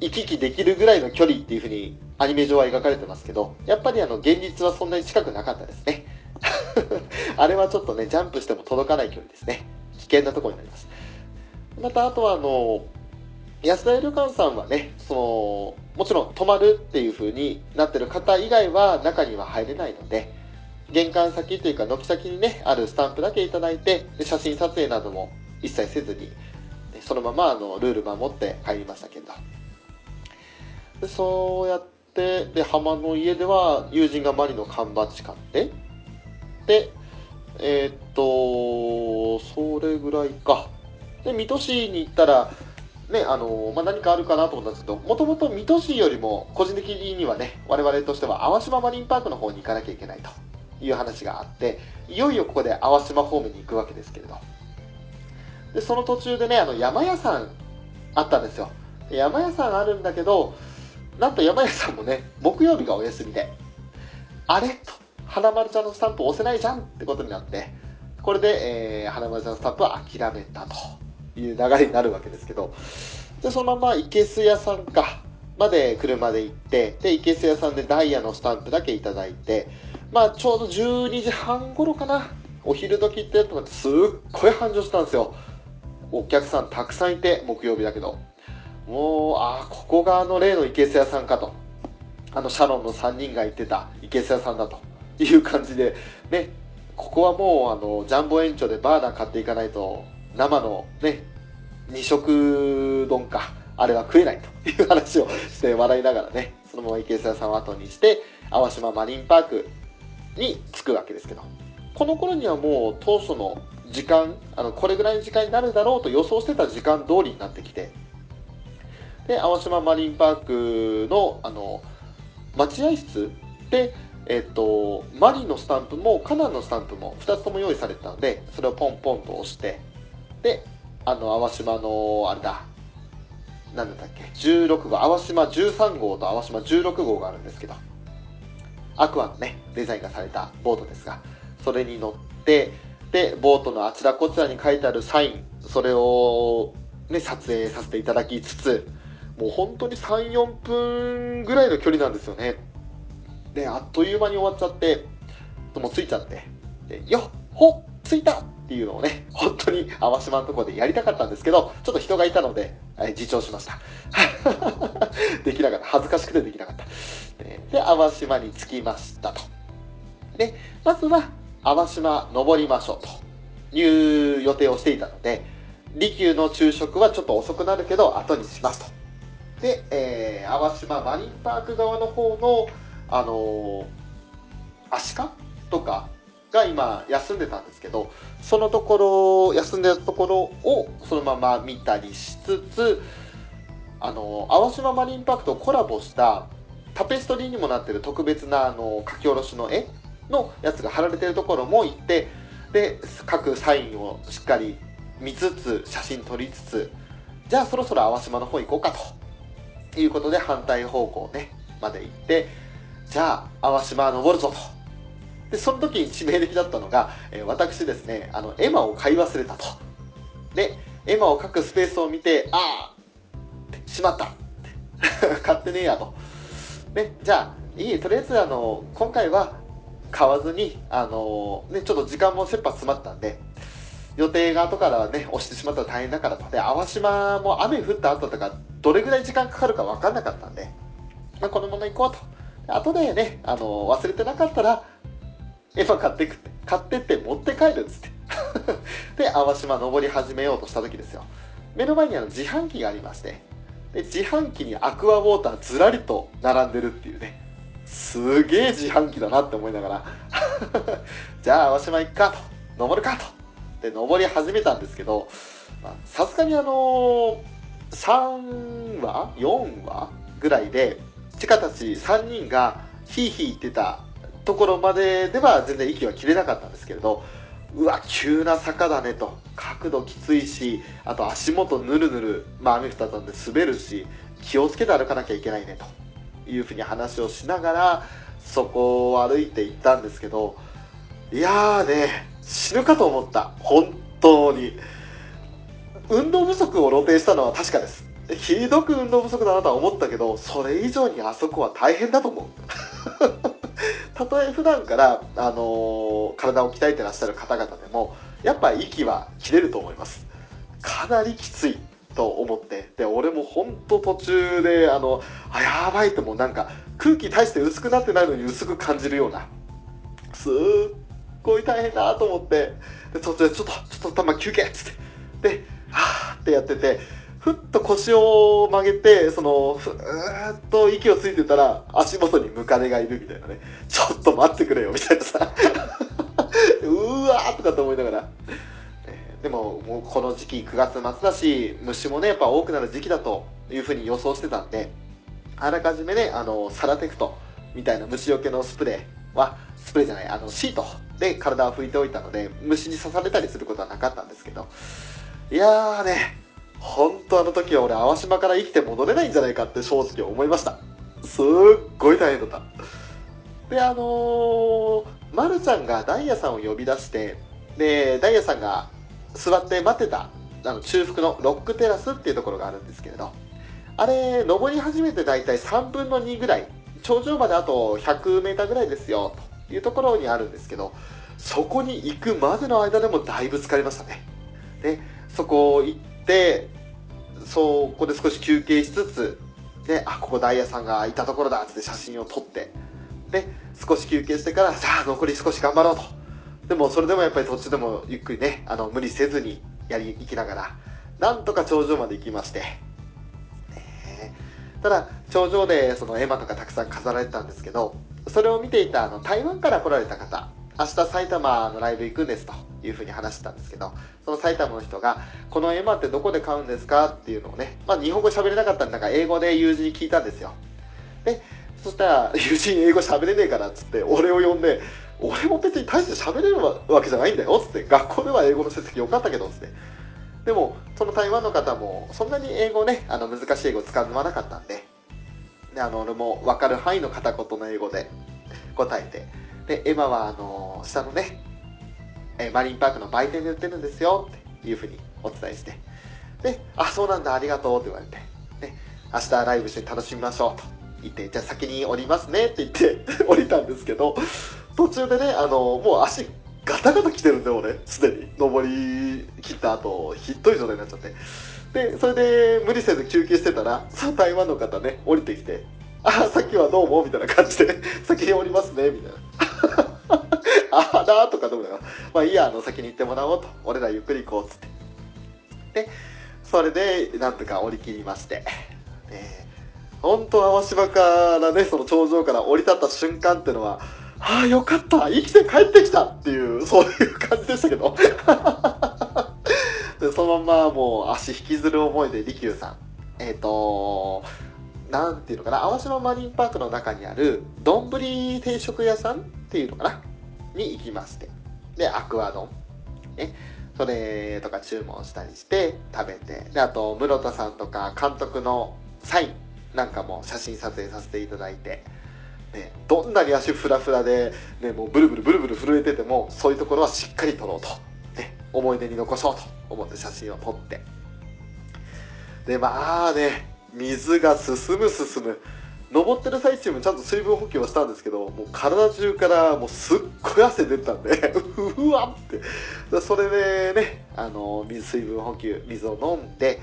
行き来できるぐらいの距離っていうふうにアニメ上は描かれてますけどやっぱりあの現実はそんなに近くなかったですね。あれはちょっとねジャンプしても届かない距離ですね。危険なところになります。またあとはあの安田旅館さんはねそのもちろん泊まるっていう風になってる方以外は中には入れないので玄関先というか軒先にねあるスタンプだけいいてで写真撮影なども一切せずにそのままあのルール守って帰りましたけど。でそうやってで浜の家では友人がマリの缶バッジ買ってでえーっとそれぐらいか。で水戸市に行ったらねあのまあ、何かあるかなと思ったんですけどもともと水戸市よりも個人的にはね我々としては淡島マリンパークの方に行かなきゃいけないという話があっていよいよここで淡島方面に行くわけですけれど。でその途中でねあの山屋さんあったんですよ。で山屋さんあるんだけどなんと山屋さんもね木曜日がお休みであれ？と花丸ちゃんのスタンプ押せないじゃんってことになってこれで、えー、花丸ちゃんのスタンプは諦めたと。いう流れになるわけですけどでそのままいけす屋さんかまで車で行ってでいけす屋さんでダイヤのスタンプだけいただいてまあちょうど12時半頃かなお昼時ってやつがすっごい繁盛したんですよ。お客さんたくさんいて木曜日だけど。もうああここがあの例のいけす屋さんかと。あのシャロンの3人が行ってたいけす屋さんだと。いう感じでねここはもうあのジャンボ延長でバーナー買っていかないと生のね二色丼かあれは食えないという話をして笑いながらねそのまま池江さんを後にして淡島マリンパークに着くわけですけどこの頃にはもう当初の時間あのこれぐらいの時間になるだろうと予想してた時間通りになってきてで淡島マリンパークのあの待合室でえっと、マリのスタンプもカナンのスタンプも2つとも用意されてたのでそれをポンポンと押してであの淡島のあれだ。何だったっけ。16号。淡島13号と淡島16号があるんですけど。アクアのねデザインがされたボートですが。それに乗ってでボートのあちらこちらに書いてあるサイン。それを、ね、撮影させていただきつつもう本当に34分ぐらいの距離なんですよね。であっという間に終わっちゃってもう着いちゃって。でよっほっ着いたっていうのをね 本当に淡島のとこでやりたかったんですけどちょっと人がいたので、え自重しました。できなかった。恥ずかしくてできなかった。でで淡島に着きましたと。でまずは淡島登りましょうと。いう予定をしていたので利休の昼食はちょっと遅くなるけど後にしますと。で、えー、淡島マリンパーク側の方のあのー、アシカとかが今休んでたんですけどそのところ休んでたところをそのまま見たりしつつあの淡島マリンパークとコラボしたタペストリーにもなってる特別なあの書き下ろしの絵のやつが貼られてるところも行ってで各サインをしっかり見つつ写真撮りつつじゃあそろそろ淡島の方行こうかと。いうことで反対方向ねまで行ってじゃあ淡島登るぞと。でその時に致命的だったのが、え、私ですねあのエマを買い忘れたと。でエマを書くスペースを見てああしまった 買ってねえやと。ねじゃあいいとりあえずあの今回は買わずにあのねちょっと時間も切羽詰まったんで予定が後からね押してしまったら大変だからと。で淡島も雨降った後とかどれぐらい時間かかるか分かんなかったんで、まあ、このまま行こうと。後でねあの忘れてなかったらエヴァ買ってくって買ってって持って帰るっつって。で淡島登り始めようとした時ですよ。目の前にあの自販機がありましてで自販機にアクアウォーターずらりと並んでるっていうね。すげえ自販機だなって思いながら。じゃあ淡島行くかと。登るかと。で登り始めたんですけどさすがにあの3話？4話ぐらいでチカたち3人がヒーヒー言ってたところまででは全然息は切れなかったんですけれどうわ急な坂だねと。角度きついしあと足元ぬるぬる、まあ、雨降ったんで滑るし気をつけて歩かなきゃいけないねと。いうふうに話をしながらそこを歩いていったんですけどいやーね死ぬかと思った。本当に。運動不足を露呈したのは確かです。ひどく運動不足だなとは思ったけどそれ以上にあそこは大変だと思う。たとえ普段から、あの、体を鍛えてらっしゃる方々でもやっぱ息は切れると思います。かなりきついと思ってで俺も本当途中であのあやばいともうなんか空気大して薄くなってないのに薄く感じるようなすっごい大変だと思ってで途中でちょっとちょっと頭休憩っつってではーってやっててふっと腰を曲げて、その、ふーっと息をついてたら、足元にムカデがいるみたいなね。ちょっと待ってくれよ、みたいなさ。うわーとかって思いながら。でも、もうこの時期9月末だし、虫もね、やっぱ多くなる時期だというふうに予想してたんで、あらかじめね、あの、サラテクトみたいな虫除けのスプレーは、スプレーじゃない、あの、シートで体を拭いておいたので、虫に刺されたりすることはなかったんですけど、いやーね、本当あの時は俺淡島から生きて戻れないんじゃないかって正直思いました。すっごい大変だった。であのー、まるちゃんがダイヤさんを呼び出してでダイヤさんが座って待ってたあの中腹のロックテラスっていうところがあるんですけれどあれ登り始めて大体3分の2ぐらい頂上まであと 100m ぐらいですよというところにあるんですけどそこに行くまでの間でもだいぶ疲れましたね。でそこ行ってそこで少し休憩しつつであここダイヤさんがいたところだって写真を撮ってで少し休憩してからさあ残り少し頑張ろうと。でもそれでもやっぱり途中でもゆっくりねあの無理せずにやり行きながらなんとか頂上まで行きまして、え。ただ頂上でその絵馬とかたくさん飾られてたんですけどそれを見ていたあの台湾から来られた方明日埼玉のライブ行くんですというふうに話してたんですけど、その埼玉の人が、この絵馬ってどこで買うんですかっていうのをね、まあ日本語喋れなかったんだから英語で友人に聞いたんですよ。で、そしたら、友人英語喋れねえからっつって、俺を呼んで、俺も別に大して喋れるわけじゃないんだよっつって、学校では英語の成績良かったけどっつって。でも、その台湾の方も、そんなに英語ね、あの難しい英語使わなかったんで、で、あの、俺も分かる範囲の片言の英語で答えて、で、エマは、あの、下のね、えマリンパークの売店で売ってるんですよっていうふうにお伝えして、で、あ、そうなんだ、ありがとうって言われて、ね、明日ライブ一緒に楽しみましょうと言って、じゃあ先に降りますねって言って 降りたんですけど、途中でね、あの、もう足ガタガタ来てるんだよ、俺。すでに。登り切った後、ひっどい状態になっちゃって。で、それで無理せず休憩してたら、その台湾の方ね、降りてきて、あ、さっきはどうもみたいな感じで、先に降りますね、みたいな。あだ とかどうだよ。まあいいや、あの、先に行ってもらおうと。俺らゆっくり行こう、つって。で、それで、なんとか降り切りまして。ね、本当淡島からね、その頂上から降り立った瞬間っていうのは、ああ、よかった生きて帰ってきたっていう、そういう感じでしたけど。でそのままもう足引きずる思いで利休さん。えっ、ー、となんていうのかな、淡島マリンパークの中にある、丼定食屋さんっていうのかなに行きまして。で、アクア丼。ね。それとか注文したりして食べて。で、あと、室田さんとか監督のサインなんかも写真撮影させていただいて。ね、どんなに足フラフラで、ね、もうブルブルブルブル震えてても、そういうところはしっかり撮ろうと。ね、思い出に残そうと思って写真を撮って。で、まあね、水が進む進む。登ってる最中もちゃんと水分補給はしたんですけど、もう体中からもうすっごい汗出てたんで うわって。それでね、あの、水、水分補給、水を飲んで、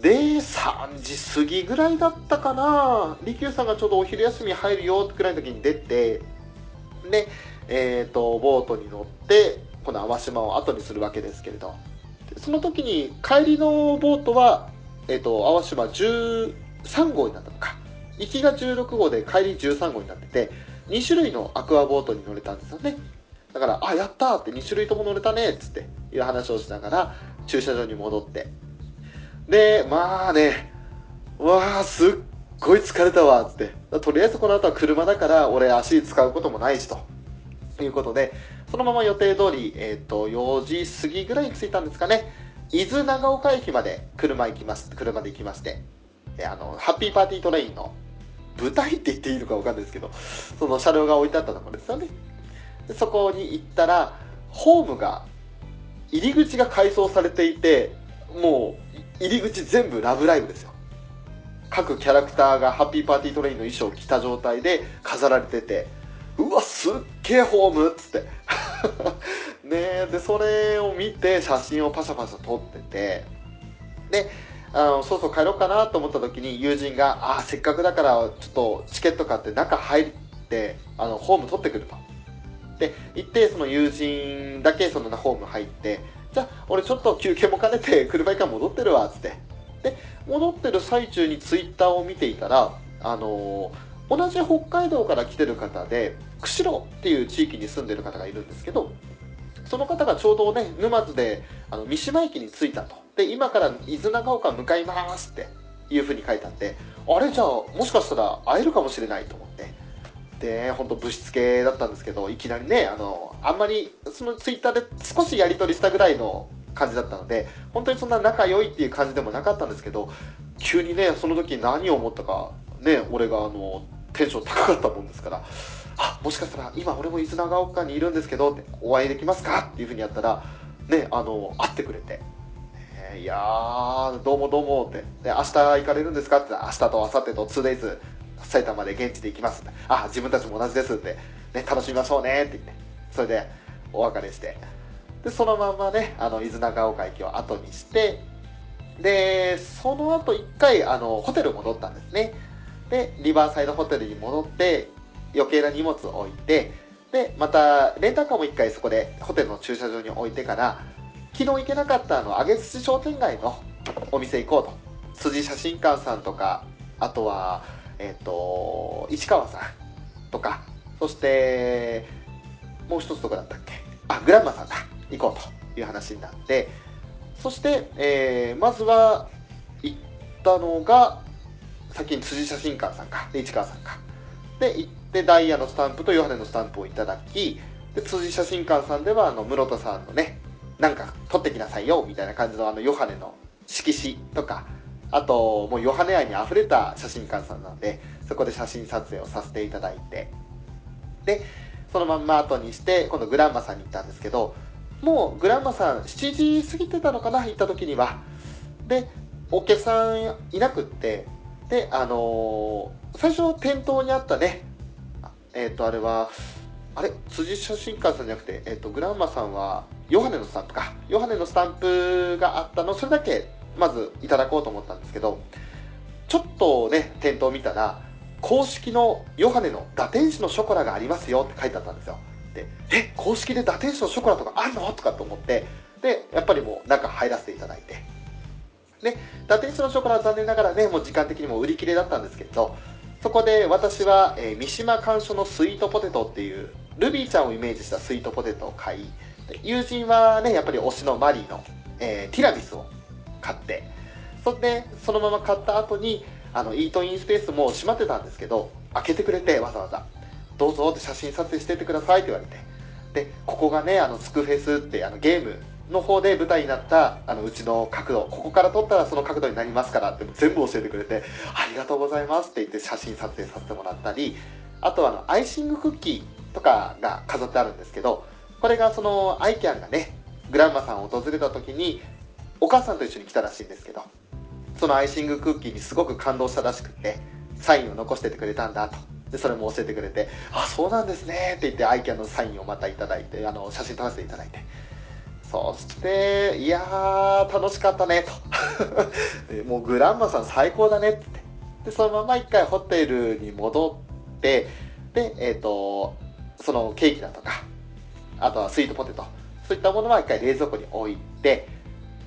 で、3時過ぎぐらいだったかな利休さんがちょうどお昼休み入るよってくらいの時に出て、で、えっ、ー、と、ボートに乗って、この淡島を後にするわけですけれど、その時に帰りのボートは、えっ、ー、と、淡島13号になったのか。行きが16号で帰り13号になってて、2種類のアクアボートに乗れたんですよね。だから、あ、やったって2種類とも乗れたねっつっていう話をしながら駐車場に戻って。で、まあね、わーすっごい疲れたわつって。とりあえずこの後は車だから俺足使うこともないしと。いうことで、そのまま予定通り、えっ、と、4時過ぎぐらいに着いたんですかね。伊豆長岡駅まで車行きます、車で行きまして、で、あの、ハッピーパーティートレインの舞台って言っていいのかわかんないですけど、その車両が置いてあったところですよね。でそこに行ったら、ホームが、入り口が改装されていて、もう、入り口全部ラブライブですよ。各キャラクターがハッピーパーティートレインの衣装を着た状態で飾られてて、うわ、すっげえホームっつって。ねで、それを見て写真をパシャパシャ撮ってて、で、あの、そうそう帰ろうかなと思った時に友人が、ああ、せっかくだからちょっとチケット買って中入って、あの、ホーム取ってくると。で、行って、その友人だけそのホーム入って、じゃあ、俺ちょっと休憩も兼ねて車一回戻ってるわ、つって。で、戻ってる最中にツイッターを見ていたら、あのー同じ北海道から来てる方で、釧路っていう地域に住んでる方がいるんですけど、その方がちょうどね、沼津であの三島駅に着いたと。で、今から伊豆長岡向かいますっていう風に書いてあって、あれじゃあ、もしかしたら会えるかもしれないと思って。で、本当物質系だったんですけど、いきなりね、あの、あんまり、そのツイッターで少しやり取りしたぐらいの感じだったので、本当にそんな仲良いっていう感じでもなかったんですけど、急にね、その時何を思ったか、ね、俺があの、テンション高かったもんですから、あ、もしかしたら今俺も伊豆長岡にいるんですけど、お会いできますかっていうふうにやったら、ね、あの、会ってくれて、いやー、どうもどうもって、で、明日行かれるんですかって、明日と明後日と 2days、埼玉で現地で行きますって、あ、自分たちも同じですって、ね、楽しみましょうねって言って、それでお別れして、で、そのままね、あの、伊豆長岡駅を後にして、で、その後一回、あの、ホテル戻ったんですね。で、リバーサイドホテルに戻って、余計な荷物を置いて、で、また、レンタカーも一回そこで、ホテルの駐車場に置いてから、昨日行けなかったあの、上津商店街のお店行こうと。辻写真館さんとか、あとは、えっ、と、市川さんとか、そして、もう一つどこだったっけ？あ、グランマさんだ。行こうという話になって、そして、えーまずは、行ったのが、先に辻写真館さんか、で市川さんか。で、行ってダイヤのスタンプとヨハネのスタンプをいただき、で、辻写真館さんでは、あの、室田さんのね、なんか撮ってきなさいよ、みたいな感じのあの、ヨハネの色紙とか、あと、もうヨハネ愛に溢れた写真館さんなんで、そこで写真撮影をさせていただいて、で、そのまんま後にして、今度グランマさんに行ったんですけど、もうグランマさん7時過ぎてたのかな、行った時には。で、お客さんいなくって、で、あのー最初店頭にあったね、えっ、と、あれは、あれ、辻写真館さんじゃなくて、えっ、と、グランマさんは、ヨハネのスタンプか。ヨハネのスタンプがあったの、それだけ、まずいただこうと思ったんですけど、ちょっとね、店頭見たら、公式のヨハネの打天使のショコラがありますよって書いてあったんですよ。で、え、公式で打天使のショコラとかあんの？とかと思って、で、やっぱりもう中入らせていただいて。で、打天使のショコラは残念ながらね、もう時間的にも売り切れだったんですけど、そこで私は、えー三島甘書のスイートポテトっていう、ルビーちゃんをイメージしたスイートポテトを買い、友人はね、やっぱり推しのマリーの、えーティラミスを買って、それで、そのまま買った後に、あの、イートインスペースも閉まってたんですけど、開けてくれて、わざわざ。どうぞって写真撮影しててくださいって言われて。で、ここがね、あの、スクフェスって、あの、ゲームの方で舞台になった、あの、うちの角度、ここから撮ったらその角度になりますからって全部教えてくれて、ありがとうございますって言って写真撮影させてもらったり、あとはあの、アイシングクッキーとかが飾ってあるんですけど、これがその、アイキャンがね、グランマさんを訪れた時に、お母さんと一緒に来たらしいんですけど、そのアイシングクッキーにすごく感動したらしくて、サインを残しててくれたんだと。で、それも教えてくれて、あ、そうなんですねって言って、アイキャンのサインをまたいいて、あの、写真撮らせていただいて。そして、いやー、楽しかったね、と。もうグランマさん最高だねって。で、そのまま一回ホテルに戻って、で、えっ、と、そのケーキだとか、あとはスイートポテト、そういったものは一回冷蔵庫に置いて、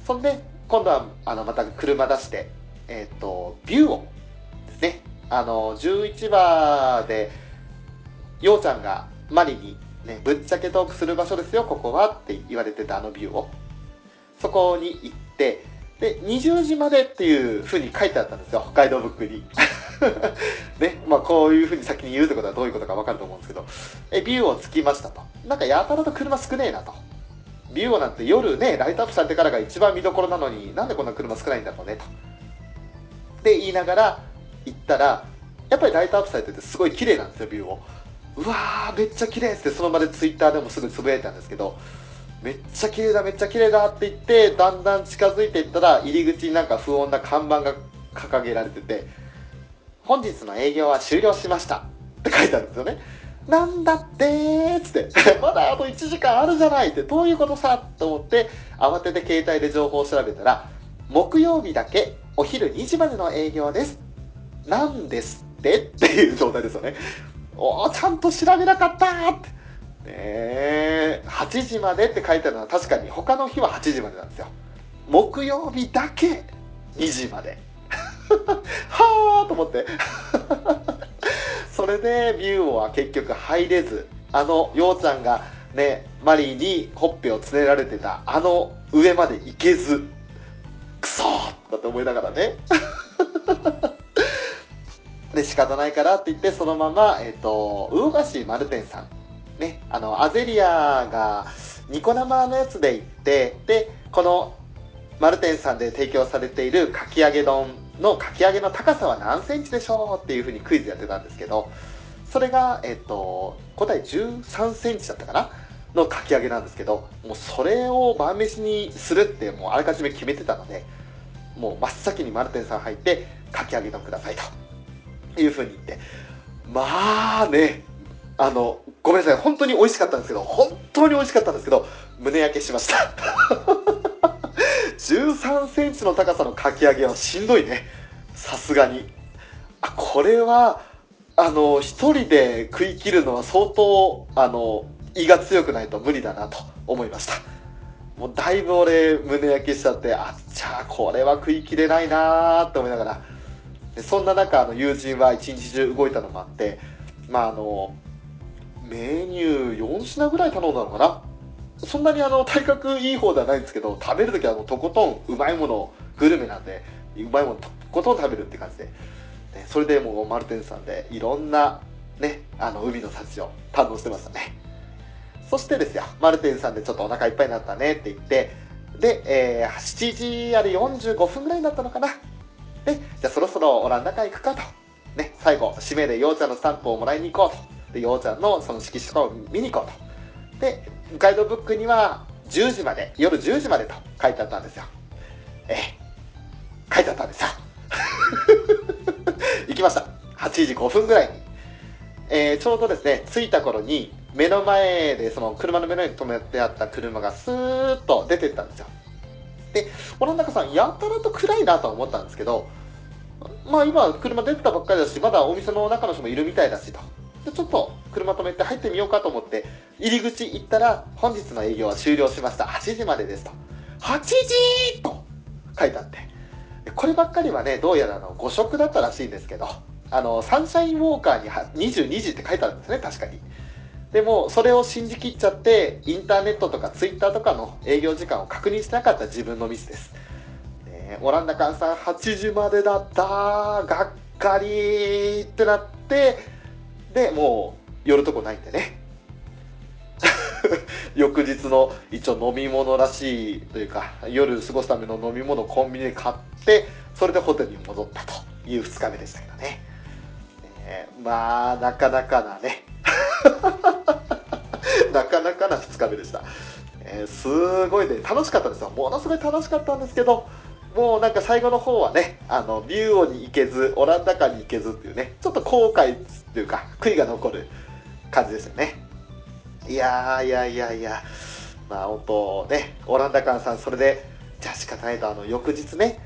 そんで、今度は、あの、また車出して、えっ、と、ビューをですね、あの、11話で、ようちゃんがマリに、ね、ぶっちゃけトークする場所ですよ、ここはって言われてたあのビューを。そこに行って、で、20時までっていう風に書いてあったんですよ、北海道ブックに。ね、まあこういう風に先に言うってことはどういうことかわかると思うんですけど、え、ビューをつきましたと。なんかやたらと車少ねえなと。ビューオなんて夜ね、ライトアップされてからが一番見どころなのになんでこんな車少ないんだろうねと。で、言いながら行ったら、やっぱりライトアップされててすごい綺麗なんですよ、ビューを。うわー、めっちゃ綺麗ってその場でツイッターでもすぐつぶやいたんですけど、めっちゃ綺麗だ、めっちゃ綺麗だって言って、だんだん近づいていったら、入り口になんか不穏な看板が掲げられてて、本日の営業は終了しましたって書いてあるんですよね。なんだってーつって、まだあと1時間あるじゃないって、どういうことさと思って、慌てて携帯で情報を調べたら、木曜日だけお昼2時までの営業です。なんですってっていう状態ですよね。おー、ちゃんと調べなかったーって。ね、8時までって書いてあるのは確かに他の日は8時までなんですよ。木曜日だけ2時まで。はーと思って。それでビューは結局入れず、あの、ようちゃんがね、マリーにほっぺをつねられてたあの上まで行けず、クソーだって思いながらね。で、仕方ないからって言って、そのまま、えっ、ー、と、魚河岸丸天さん。ね、あの、アゼリアがニコ生のやつで行って、で、この丸天さんで提供されているかき揚げ丼のかき揚げの高さは何センチでしょうっていうふうにクイズやってたんですけど、それが、えっ、と、答え13センチだったかな？のかき揚げなんですけど、もうそれを晩飯にするってもうあらかじめ決めてたので、もう真っ先に丸天さん入って、かき揚げ丼くださいと。いうふうに言って、まあね、あの、ごめんなさい、本当に美味しかったんですけど、本当に美味しかったんですけど、胸焼けしました。13センチの高さのかき揚げはしんどいね。さすがに。あ、これは、あの、一人で食い切るのは相当、あの、胃が強くないと無理だなと思いました。もうだいぶ俺胸焼けしちゃって、あっちゃこれは食い切れないなーって思いながら、そんな中あの友人は一日中動いたのもあってまああのメニュー4品ぐらい頼んだのかな？そんなにあの体格いい方ではないんですけど食べる時はもうとことんうまいものグルメなんでうまいものとことん食べるって感じで、ね、それでもうマルテンさんでいろんなねあの海の幸を堪能してましたねそしてですよマルテンさんでちょっとお腹いっぱいになったねって言ってで、えー、7時あれ45分ぐらいになったのかなで、じゃあそろそろオランダ会行くかと。ね、最後、締めでようちゃんのスタンプをもらいに行こうと。で、ようちゃんのその色紙とかを見に行こうと。で、ガイドブックには10時まで、夜10時までと書いてあったんですよ。ええ、書いてあったんですよ。行きました。8時5分ぐらいに。えー、ちょうどですね、着いた頃に、目の前で、その車の目の前に止めてあった車がスーッと出てったんですよ。で、オランダカさん、やたらと暗いなと思ったんですけど、まあ今、車出てたばっかりだし、まだお店の中の人もいるみたいだしと。ちょっと車止めて入ってみようかと思って、入り口行ったら、本日の営業は終了しました。8時までですと。8時と書いてあって。こればっかりはね、どうやらあの、誤色だったらしいんですけど、あの、サンシャインウォーカーに22時って書いてあるんですね、確かに。でも、それを信じきっちゃって、インターネットとかツイッターとかの営業時間を確認しなかった自分のミスです。ね、オランダ館さん8時までだったがっかりってなって、で、もう、寄るとこないんでね。翌日の一応飲み物らしいというか、夜過ごすための飲み物をコンビニで買って、それでホテルに戻ったという2日目でしたけどね。ねまあ、なかなかなね。なかなかな2日目でした。えー、すごいね、楽しかったですよ。ものすごい楽しかったんですけど、もうなんか最後の方はね、あの、ビューオに行けず、オランダカに行けずっていうね、ちょっと後悔っていうか、悔いが残る感じですよね。いや、いやいやいや、まあ本当ね、オランダカンさん、それで、じゃあ仕方ないと、あの、翌日ね、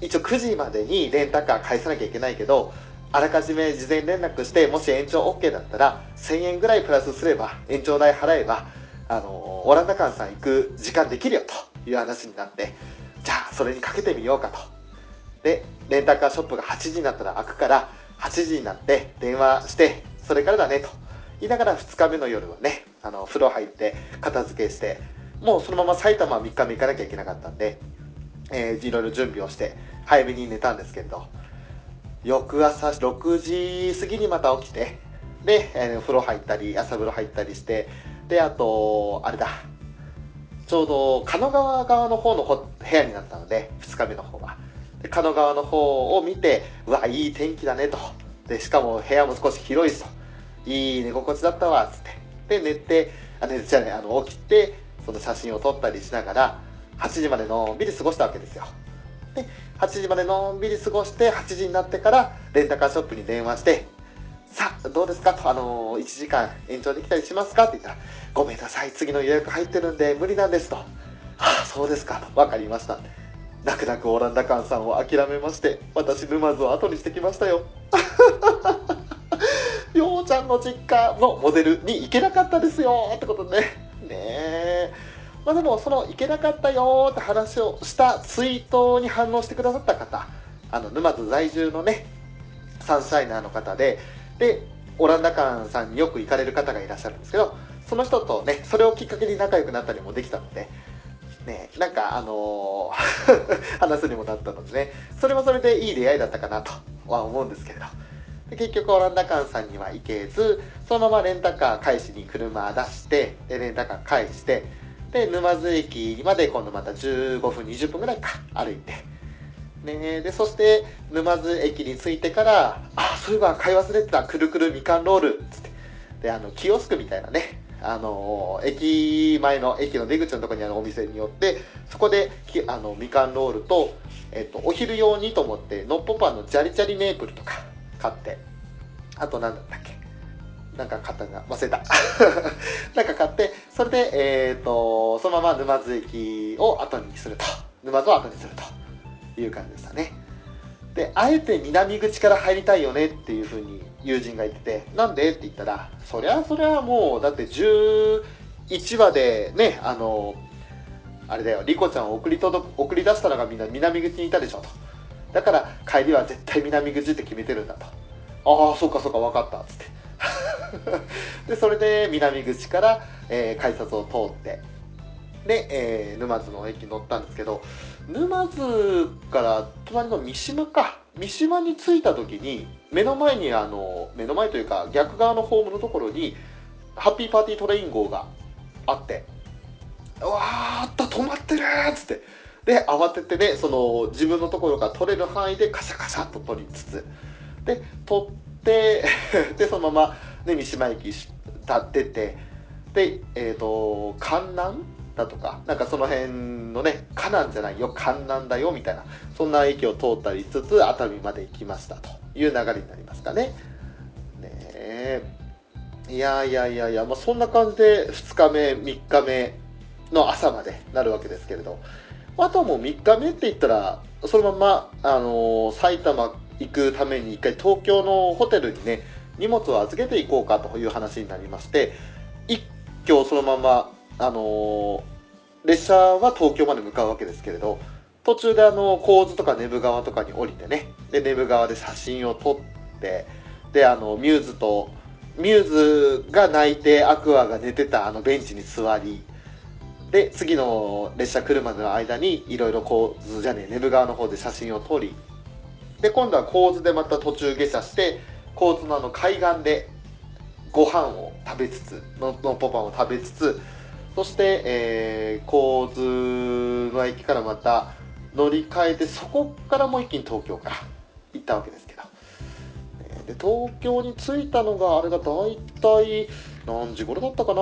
一応9時までにレンタカー返さなきゃいけないけど、あらかじめ事前連絡して、もし延長 OK だったら、1000円ぐらいプラスすれば、延長代払えば、あの、オランダ館さん行く時間できるよという話になって、じゃあそれにかけてみようかと。で、レンタカーショップが8時になったら開くから、8時になって電話して、それからだねと言いながら2日目の夜はね、あの、風呂入って片付けして、もうそのまま埼玉3日目行かなきゃいけなかったんで、えー、いろいろ準備をして、早めに寝たんですけれど、翌朝6時過ぎにまた起きて、で、えー、風呂入ったり、朝風呂入ったりして、であとあれだちょうど狩野川側の方の部屋になったので2日目の方はで狩野川の方を見てうわいい天気だねと。でしかも部屋も少し広いしと。いい寝心地だったわつって。で寝てあ寝じゃないあの起きてその写真を撮ったりしながら8時までのんびり過ごしたわけですよ。で8時までのんびり過ごして8時になってからレンタカーショップに電話してさあどうですか？と、あのー、1時間延長できたりしますか？って言ったらごめんなさい次の予約入ってるんで無理なんですと。はあそうですか。と分かりました。泣く泣くオランダ館さんを諦めまして私沼津を後にしてきましたよ。ようちゃんの実家のモデルに行けなかったですよ。ってことでね。ねえ。まあでもその行けなかったよって話をしたツイートに反応してくださった方あの沼津在住のねサンシャイナーの方ででオランダ館さんによく行かれる方がいらっしゃるんですけどその人とねそれをきっかけに仲良くなったりもできたのでねなんかあのー 話すにもなったのでねそれもそれでいい出会いだったかなとは思うんですけれど。で結局オランダ館さんには行けずそのままレンタカー返しに車出してでレンタカー返してで沼津駅まで今度また15分20分ぐらいか歩いてね。でそして沼津駅に着いてからあそういえば買い忘れてたくるくるみかんロールつって。であのキオスクみたいなね。あの駅前の駅の出口のところにあるお店によってそこできあのみかんロールと、えっと、お昼用にと思ってのっぽパンのジャリジャリメープルとか買って。あと何だったっけ。なんか買ったが忘れた。なんか買ってそれで、えー、とそのまま沼津駅を後にすると。沼津を後にすると。いう感じでしたね。であえて南口から入りたいよねっていうふうに友人が言っててなんでって言ったらそりゃそりゃもうだって11話でねあのあれだよリコちゃんを送り届送り出したのがみんな南口にいたでしょと。だから帰りは絶対南口って決めてるんだと。ああそうかそうか分かったっつって。でそれで南口から、えー改札を通ってで、えー沼津の駅に乗ったんですけど沼津から隣の三島か。三島に着いた時に目の前にあの目の前というか逆側のホームのところにハッピーパーティートレイン号があってうわーあった止まってるっつって。で慌ててねその自分のところが取れる範囲でカシャカシャっと取りつつ。で取って でそのまま、ね、三島駅立ってて。でえっ、と観南だとかなんかその辺のね河南じゃないよ観南だよみたいなそんな駅を通ったりしつつ熱海まで行きましたという流れになりますかね。ねえいやいやいやいや、まあ、そんな感じで2日目3日目の朝までなるわけですけれどあとはもう3日目って言ったらそのまま、あのー埼玉行くために一回東京のホテルにね荷物を預けていこうかという話になりまして一挙そのまま、あの列車は東京まで向かうわけですけれど途中であの神津とか根府川とかに降りてねで根府川で写真を撮ってであのミューズとミューズが泣いてアクアが寝てたあのベンチに座りで次の列車来るまでの間にいろいろ神津じゃねえ根府川の方で写真を撮りで今度は神津でまた途中下車して神津のあの海岸でご飯を食べつつののっぽパンを食べつつそして、えー、神津の駅からまた乗り換えてそこからもう一気に東京から行ったわけですけど。で東京に着いたのがあれが大体何時頃だったかな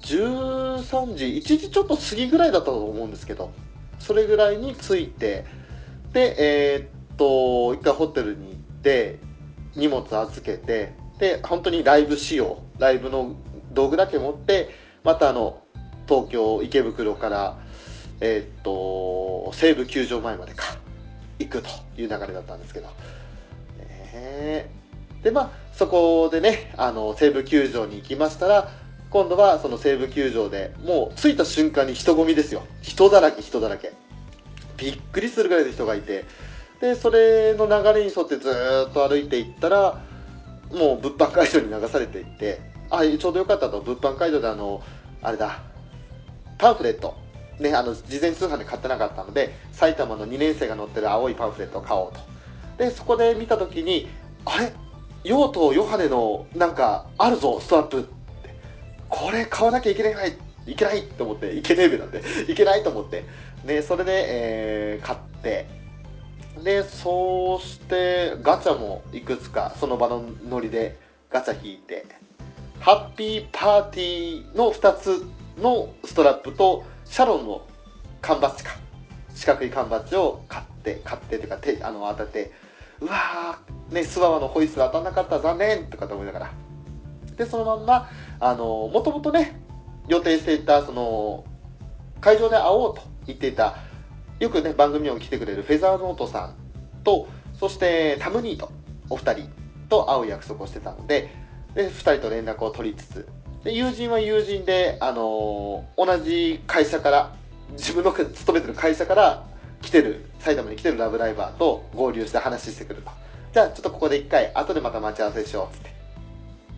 ？13時1時ちょっと過ぎぐらいだったと思うんですけど。それぐらいに着いて。でえーっと一回ホテルに行って荷物預けて。で本当にライブ仕様。ライブの道具だけ持ってまたあの東京池袋からえーっと西武球場前までか行くという流れだったんですけど、ねでまあそこでねあの西武球場に行きましたら今度はその西武球場でもう着いた瞬間に人混みですよ。人だらけ人だらけ。びっくりするぐらいの人がいて。でそれの流れに沿ってずっと歩いていったらもう物販会場に流されていってあちょうどよかったと。物販会場であのあれだ。パンフレット。ねあの事前通販で買ってなかったので埼玉の2年生が載ってる青いパンフレットを買おうと。でそこで見た時にあれ？用途ヨハネのなんかあるぞストラップって。これ買わなきゃいけないいけないと思っていけねえべなんで いけないと思って。でそれで、えー、買って。でそうしてガチャもいくつかその場のノリでガチャ引いて。ハッピーパーティーの2つのストラップとシャロンの缶バッジか。四角い缶バッジを買って買ってというか手あの当ててうわーねスワワのホイッスル当たんなかった残念とかと思いながら。でそのまんまあのもともとね予定していたその会場で会おうと言っていたよくね番組にも来てくれるフェザーノートさんとそしてタムニートお二人と会う約束をしてたのでで2人と連絡を取りつつ。で友人は友人で、あのー同じ会社から自分の勤めてる会社から来てる埼玉に来てるラブライバーと合流して話してくると。じゃあちょっとここで一回後でまた待ち合わせしようつって。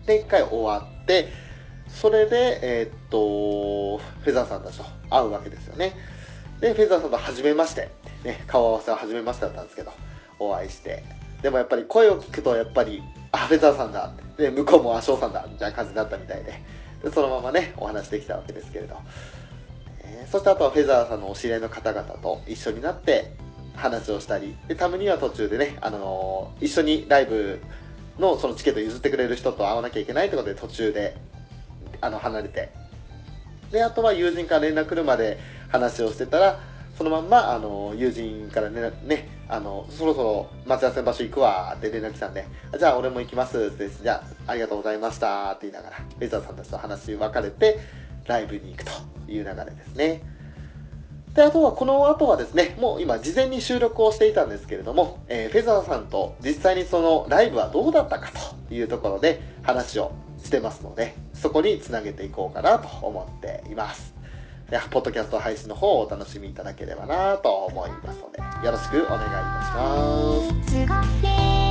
で一回終わってそれでえーっとフェザーさんたちと会うわけですよね。でフェザーさんと初めまして。ね顔合わせは初めましてだったんですけどお会いして。でもやっぱり声を聞くとやっぱりあフェザーさんだって。で向こうもあ翔さんだみたいな感じになったみたいででそのままねお話できたわけですけれど、えーそしてあとはフェザーさんのお知り合いの方々と一緒になって話をしたりでたまには途中でね、あのー一緒にライブのそのチケット譲ってくれる人と会わなきゃいけないってことで途中であの離れて。であとは友人から連絡来るまで話をしてたらそのまんまあの友人からねねあのそろそろ待ち合わせの場所行くわって連絡来たんでじゃあ俺も行きますってじゃあありがとうございましたって言いながらフェザーさんたちと話別れてライブに行くという流れですね。であとはこの後はですねもう今事前に収録をしていたんですけれども、えーフェザーさんと実際にそのライブはどうだったかというところで話をしてますのでそこにつなげていこうかなと思っています。ポッドキャスト配信の方をお楽しみいただければなと思いますのでよろしくお願いいたします。